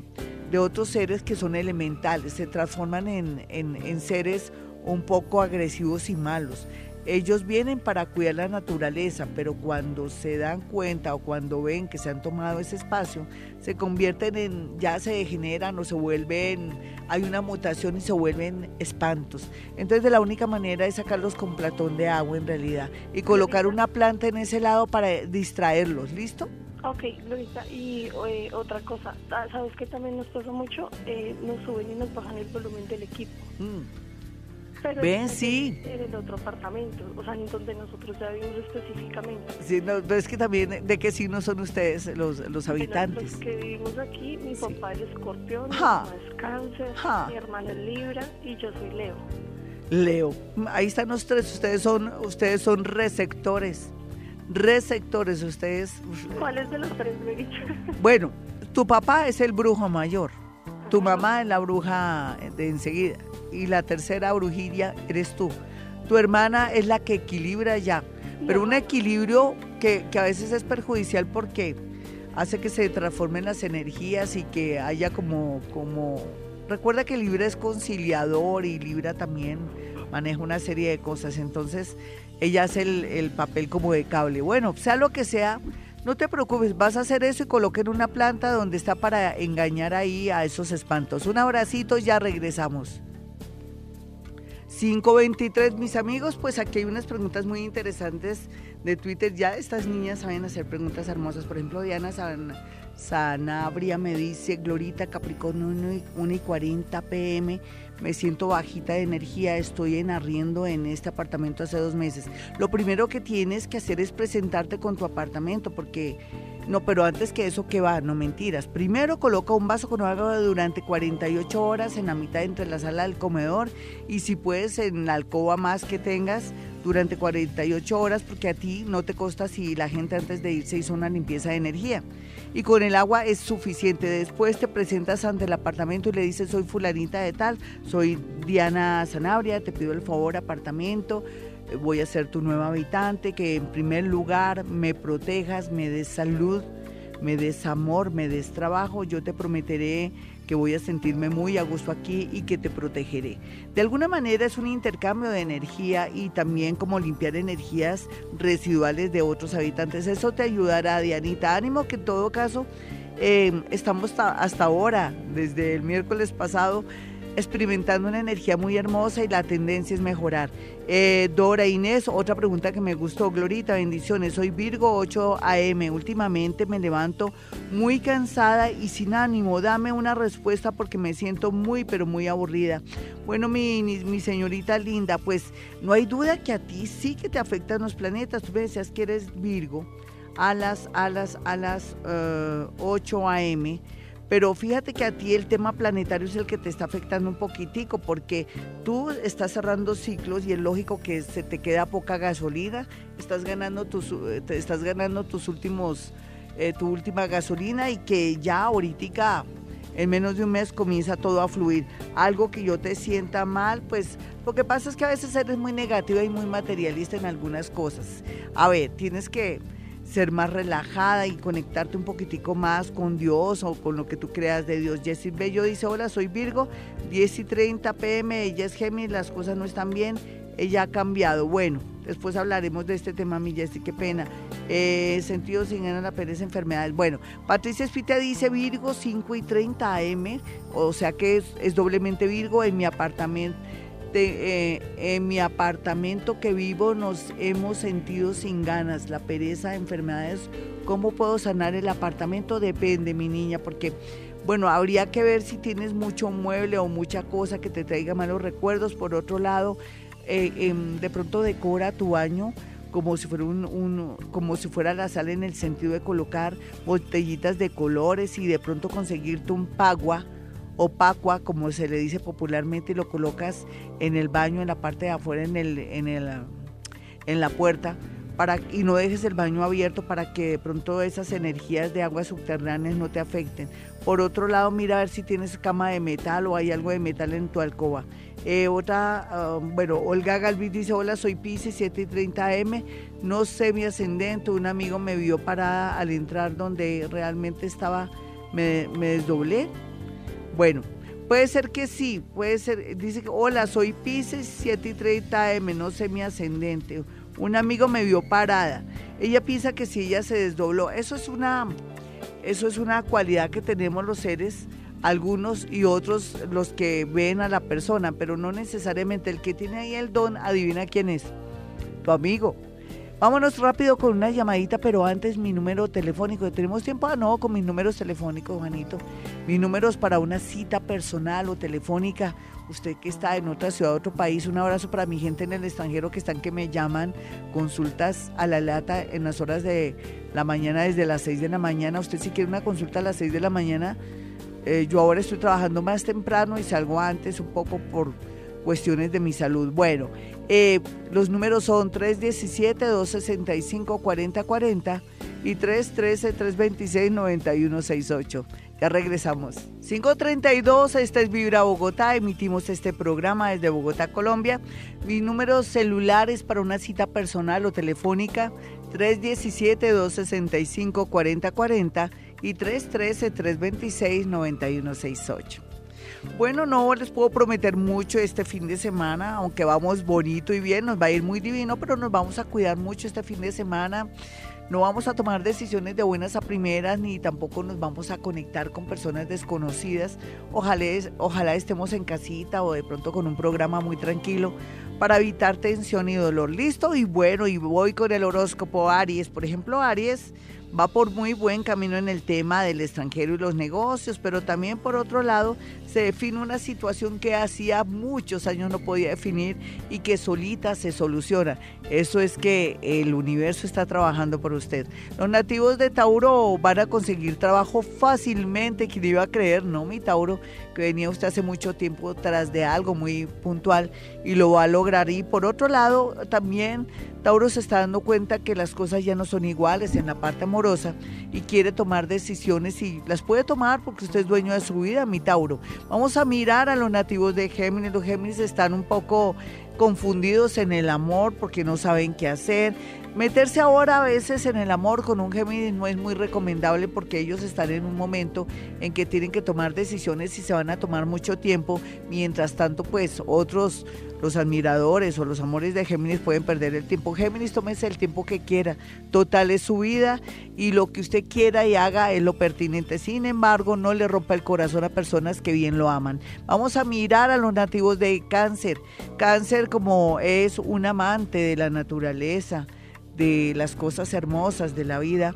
de otros seres que son elementales, se transforman en, en, en seres un poco agresivos y malos. Ellos vienen para cuidar la naturaleza, pero cuando se dan cuenta o cuando ven que se han tomado ese espacio, se convierten en, ya se degeneran o se vuelven, hay una mutación y se vuelven espantos. Entonces la única manera es sacarlos con platón de agua en realidad y colocar una planta en ese lado para distraerlos, ¿listo? Ok, Luisa, y eh, otra cosa, ah, ¿sabes que también nos pasa mucho? Eh, nos suben y nos bajan el volumen del equipo. Mm. Ven, sí. En el otro apartamento, o sea, en donde nosotros ya vivimos específicamente. Sí, no, pero es que también, ¿de qué signo son ustedes los, los habitantes? Los que vivimos aquí, mi papá es escorpión, mi mamá es cáncer, mi hermano es libra y yo soy leo. Leo, ahí están los tres, ustedes son, ustedes son receptores, receptores, ustedes. ¿Cuáles de los tres, Bueno, tu papá es el brujo mayor, tu mamá es la bruja de enseguida y la tercera brujería eres tú. Tu hermana es la que equilibra ya, pero un equilibrio que, a veces es perjudicial porque hace que se transformen las energías y que haya como, como... Recuerda que Libra es conciliador y Libra también maneja una serie de cosas, entonces ella hace el, el papel como de cable. Bueno, sea lo que sea, no te preocupes, vas a hacer eso y coloquen una planta donde está para engañar ahí a esos espantos. Un abracito, ya regresamos. 523, mis amigos, pues aquí hay unas preguntas muy interesantes de Twitter. Ya estas niñas saben hacer preguntas hermosas. Por ejemplo, Diana Sanabria me dice, Glorita Capricornio 1 y 40 pm, me siento bajita de energía, estoy en arriendo en este apartamento hace dos meses. Lo primero que tienes que hacer es presentarte con tu apartamento porque no, pero antes que eso, ¿qué va? No mentiras. Primero coloca un vaso con agua durante 48 horas en la mitad entre la sala del comedor y si puedes en la alcoba más que tengas durante 48 horas porque a ti no te costa si la gente antes de irse hizo una limpieza de energía. Y con el agua es suficiente. Después te presentas ante el apartamento y le dices, soy fulanita de tal, soy Diana Sanabria, te pido el favor apartamento voy a ser tu nuevo habitante, que en primer lugar me protejas, me des salud, me des amor, me des trabajo, yo te prometeré que voy a sentirme muy a gusto aquí y que te protegeré. De alguna manera es un intercambio de energía y también como limpiar energías residuales de otros habitantes. Eso te ayudará, Dianita. Ánimo que en todo caso eh, estamos hasta ahora, desde el miércoles pasado, experimentando una energía muy hermosa y la tendencia es mejorar. Eh, Dora Inés, otra pregunta que me gustó. Glorita, bendiciones. Soy Virgo 8 AM. Últimamente me levanto muy cansada y sin ánimo. Dame una respuesta porque me siento muy, pero muy aburrida. Bueno, mi, señorita linda, pues no hay duda que a ti sí que te afectan los planetas. Tú me decías que eres Virgo a las, a las, a las 8 eh, AM pero fíjate que a ti el tema planetario es el que te está afectando un poquitico, porque tú estás cerrando ciclos y es lógico que se te queda poca gasolina, estás ganando tus, eh, estás ganando tus últimos, eh, tu última gasolina y que ya ahorita en menos de un mes comienza todo a fluir. Algo que yo te sienta mal, pues lo que pasa es que a veces eres muy negativa y muy materialista en algunas cosas. A ver, tienes que ser más relajada y conectarte un poquitico más con Dios o con lo que tú creas de Dios. Jessie Bello dice, hola, soy Virgo, 10 y 30 pm, ella es Géminis, las cosas no están bien, ella ha cambiado. Bueno, después hablaremos de este tema, mi Jessie, qué pena. Eh, sentido sin ganas la pereza, enfermedades. Bueno, Patricia Espita dice Virgo, 5 y 30 am, o sea que es doblemente Virgo en mi apartamento eh, en mi apartamento que vivo nos hemos sentido sin ganas, la pereza, enfermedades. ¿Cómo puedo sanar el apartamento? Depende, mi niña, porque, bueno, habría que ver si tienes mucho mueble o mucha cosa que te traiga malos recuerdos. Por otro lado, eh, em, de pronto decora tu baño como si fuera un, como si fuera la sala en el sentido de colocar botellitas de colores y de pronto conseguirte un pagua opacua, como se le dice popularmente, y lo colocas en el baño, en la parte de afuera, en, el, en, el, en la puerta, para, y no dejes el baño abierto para que de pronto esas energías de aguas subterráneas no te afecten. Por otro lado, mira a ver si tienes cama de metal o hay algo de metal en tu alcoba. Eh, otra, ah, bueno, Olga Galvis dice, hola, soy Pisces 7 y 30 M, no sé mi ascendente, un amigo me vio parada al entrar donde realmente estaba, me, me desdoblé, bueno, puede ser que sí, puede ser, dice que, hola, soy Pisces 7 y 30 M, no sé mi ascendente. Un amigo me vio parada. Ella piensa que si ella se desdobló, eso es una, eso es una cualidad que tenemos los seres, algunos y otros los que ven a la persona, pero no necesariamente el que tiene ahí el don, adivina quién es, tu amigo. Vámonos rápido con una llamadita, pero antes mi número telefónico. ¿Tenemos tiempo? Ah, no, con mis números telefónicos, Juanito. Mis números para una cita personal o telefónica. Usted que está en otra ciudad, otro país, un abrazo para mi gente en el extranjero que están que me llaman consultas a la lata en las horas de la mañana, desde las 6 de la mañana. Usted si quiere una consulta a las 6 de la mañana, eh, yo ahora estoy trabajando más temprano y salgo antes un poco por cuestiones de mi salud. Bueno, eh, los números son 317-265-4040 y 313-326-9168. Ya regresamos. 532, esta es Vibra Bogotá, emitimos este programa desde Bogotá, Colombia. Mis números celulares para una cita personal o telefónica, 317-265-4040 y 313-326-9168. Bueno, no les puedo prometer mucho este fin de semana, aunque vamos bonito y bien, nos va a ir muy divino, pero nos vamos a cuidar mucho este fin de semana. No vamos a tomar decisiones de buenas a primeras ni tampoco nos vamos a conectar con personas desconocidas. Ojalá, ojalá estemos en casita o de pronto con un programa muy tranquilo para evitar tensión y dolor. Listo y bueno, y voy con el horóscopo Aries. Por ejemplo, Aries va por muy buen camino en el tema del extranjero y los negocios, pero también por otro lado se define una situación que hacía muchos años no podía definir y que solita se soluciona. Eso es que el universo está trabajando por usted. Los nativos de Tauro van a conseguir trabajo fácilmente, quien iba a creer, no mi Tauro, que venía usted hace mucho tiempo tras de algo muy puntual y lo va a lograr. Y por otro lado, también Tauro se está dando cuenta que las cosas ya no son iguales en la parte amorosa y quiere tomar decisiones y las puede tomar porque usted es dueño de su vida, mi Tauro. Vamos a mirar a los nativos de Géminis. Los Géminis están un poco confundidos en el amor porque no saben qué hacer. Meterse ahora a veces en el amor con un Géminis no es muy recomendable porque ellos están en un momento en que tienen que tomar decisiones y se van a tomar mucho tiempo. Mientras tanto, pues otros los admiradores o los amores de Géminis pueden perder el tiempo. Géminis, tómese el tiempo que quiera. Total es su vida y lo que usted quiera y haga es lo pertinente. Sin embargo, no le rompa el corazón a personas que bien lo aman. Vamos a mirar a los nativos de cáncer. Cáncer como es un amante de la naturaleza, de las cosas hermosas de la vida.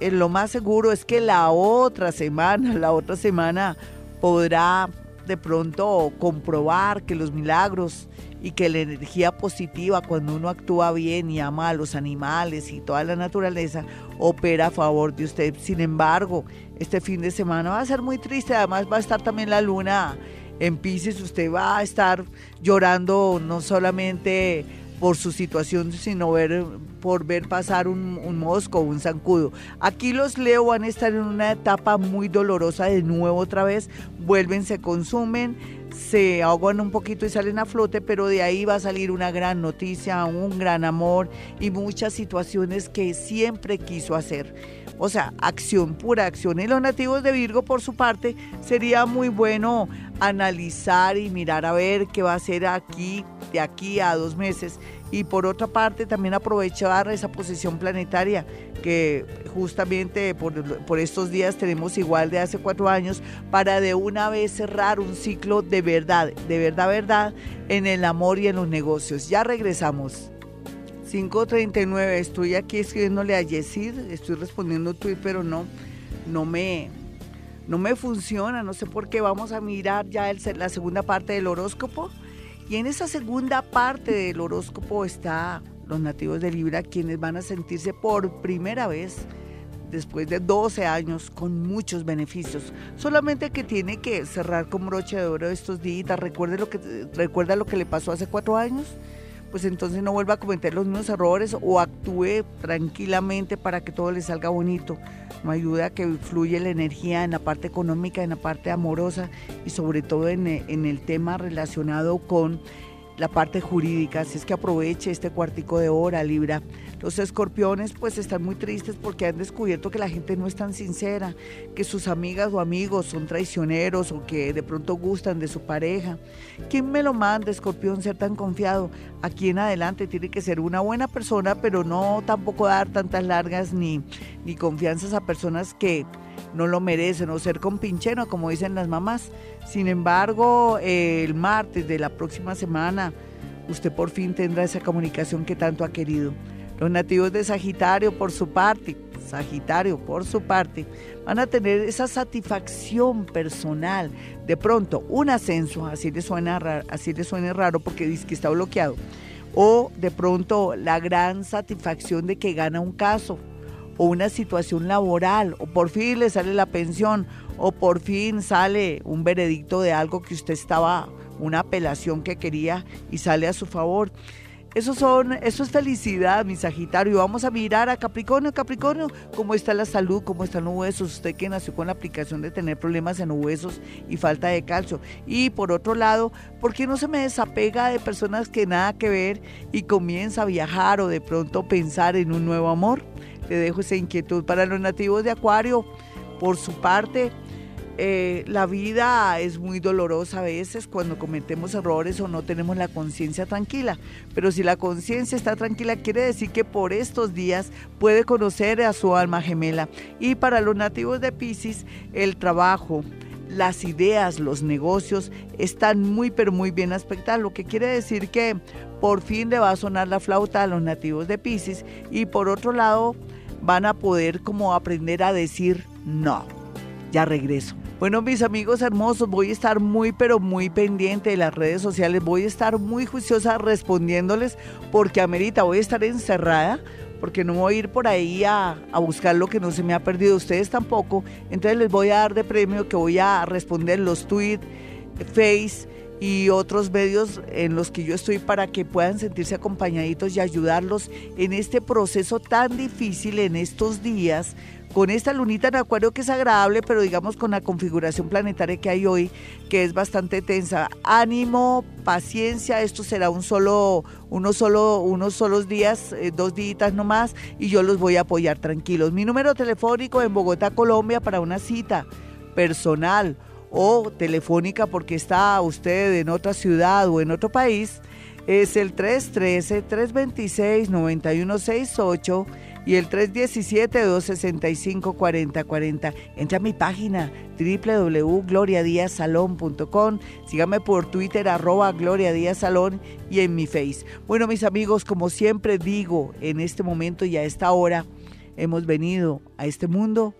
Eh, lo más seguro es que la otra semana, la otra semana podrá de pronto comprobar que los milagros y que la energía positiva cuando uno actúa bien y ama a los animales y toda la naturaleza opera a favor de usted. Sin embargo, este fin de semana va a ser muy triste, además va a estar también la luna en Pisces, usted va a estar llorando no solamente por su situación, sino ver, por ver pasar un, un mosco o un zancudo. Aquí los Leo van a estar en una etapa muy dolorosa de nuevo otra vez, vuelven, se consumen, se ahogan un poquito y salen a flote, pero de ahí va a salir una gran noticia, un gran amor y muchas situaciones que siempre quiso hacer. O sea, acción, pura acción. En los nativos de Virgo, por su parte, sería muy bueno analizar y mirar a ver qué va a hacer aquí, de aquí a dos meses. Y por otra parte, también aprovechar esa posición planetaria que justamente por, por, estos días tenemos igual de hace cuatro años, para de una vez cerrar un ciclo de verdad, de verdad, verdad, en el amor y en los negocios. Ya regresamos. 5.39, estoy aquí escribiéndole a Yesid, estoy respondiendo tweet, pero no, no me, no me funciona, no sé por qué. Vamos a mirar ya el, la segunda parte del horóscopo. Y en esa segunda parte del horóscopo está los nativos de Libra, quienes van a sentirse por primera vez después de 12 años con muchos beneficios. Solamente que tiene que cerrar con broche de oro estos días. Recuerde lo que, recuerda lo que le pasó hace cuatro años pues entonces no vuelva a cometer los mismos errores o actúe tranquilamente para que todo le salga bonito. No ayuda a que fluya la energía en la parte económica, en la parte amorosa y sobre todo en, en el tema relacionado con la parte jurídica, así es que aproveche este cuartico de hora, Libra. Los escorpiones pues están muy tristes porque han descubierto que la gente no es tan sincera, que sus amigas o amigos son traicioneros o que de pronto gustan de su pareja. ¿Quién me lo manda, escorpión, ser tan confiado? Aquí en adelante tiene que ser una buena persona, pero no tampoco dar tantas largas ni, ni confianzas a personas que no lo merecen o ser compinchero, como dicen las mamás. Sin embargo, el martes de la próxima semana, usted por fin tendrá esa comunicación que tanto ha querido. Los nativos de Sagitario, por su parte, Sagitario, por su parte, van a tener esa satisfacción personal. De pronto, un ascenso, así le suena raro, así le suena raro porque dice que está bloqueado. O de pronto la gran satisfacción de que gana un caso, o una situación laboral, o por fin le sale la pensión, o por fin sale un veredicto de algo que usted estaba, una apelación que quería y sale a su favor. Eso, son, eso es felicidad, mi Sagitario. Vamos a mirar a Capricornio. Capricornio, cómo está la salud, cómo están los huesos. Usted que nació con la aplicación de tener problemas en los huesos y falta de calcio. Y por otro lado, ¿por qué no se me desapega de personas que nada que ver y comienza a viajar o de pronto pensar en un nuevo amor? Le dejo esa inquietud para los nativos de Acuario. Por su parte, eh, la vida es muy dolorosa a veces cuando cometemos errores o no tenemos la conciencia tranquila, pero si la conciencia está tranquila quiere decir que por estos días puede conocer a su alma gemela. Y para los nativos de Pisces, el trabajo, las ideas, los negocios están muy pero muy bien aspectados, lo que quiere decir que por fin le va a sonar la flauta a los nativos de Pisces y por otro lado van a poder como aprender a decir no. Ya regreso. Bueno, mis amigos hermosos, voy a estar muy, pero muy pendiente de las redes sociales. Voy a estar muy juiciosa respondiéndoles porque amerita, voy a estar encerrada porque no voy a ir por ahí a, a, buscar lo que no se me ha perdido, ustedes tampoco. Entonces les voy a dar de premio que voy a responder los tweets, Face y otros medios en los que yo estoy para que puedan sentirse acompañaditos y ayudarlos en este proceso tan difícil en estos días con esta lunita en acuario que es agradable, pero digamos con la configuración planetaria que hay hoy, que es bastante tensa. Ánimo, paciencia, esto será un solo, unos, solo, unos solos días, eh, dos días nomás, y yo los voy a apoyar tranquilos. Mi número telefónico en Bogotá, Colombia, para una cita personal o telefónica porque está usted en otra ciudad o en otro país, es el 313-326-9168 y el 317-265-4040. Entra a mi página www.gloriadiasalón.com. Sígame por Twitter arroba Gloria y en mi face. Bueno, mis amigos, como siempre digo, en este momento y a esta hora, hemos venido a este mundo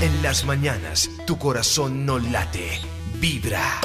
En las mañanas, tu corazón no late, vibra.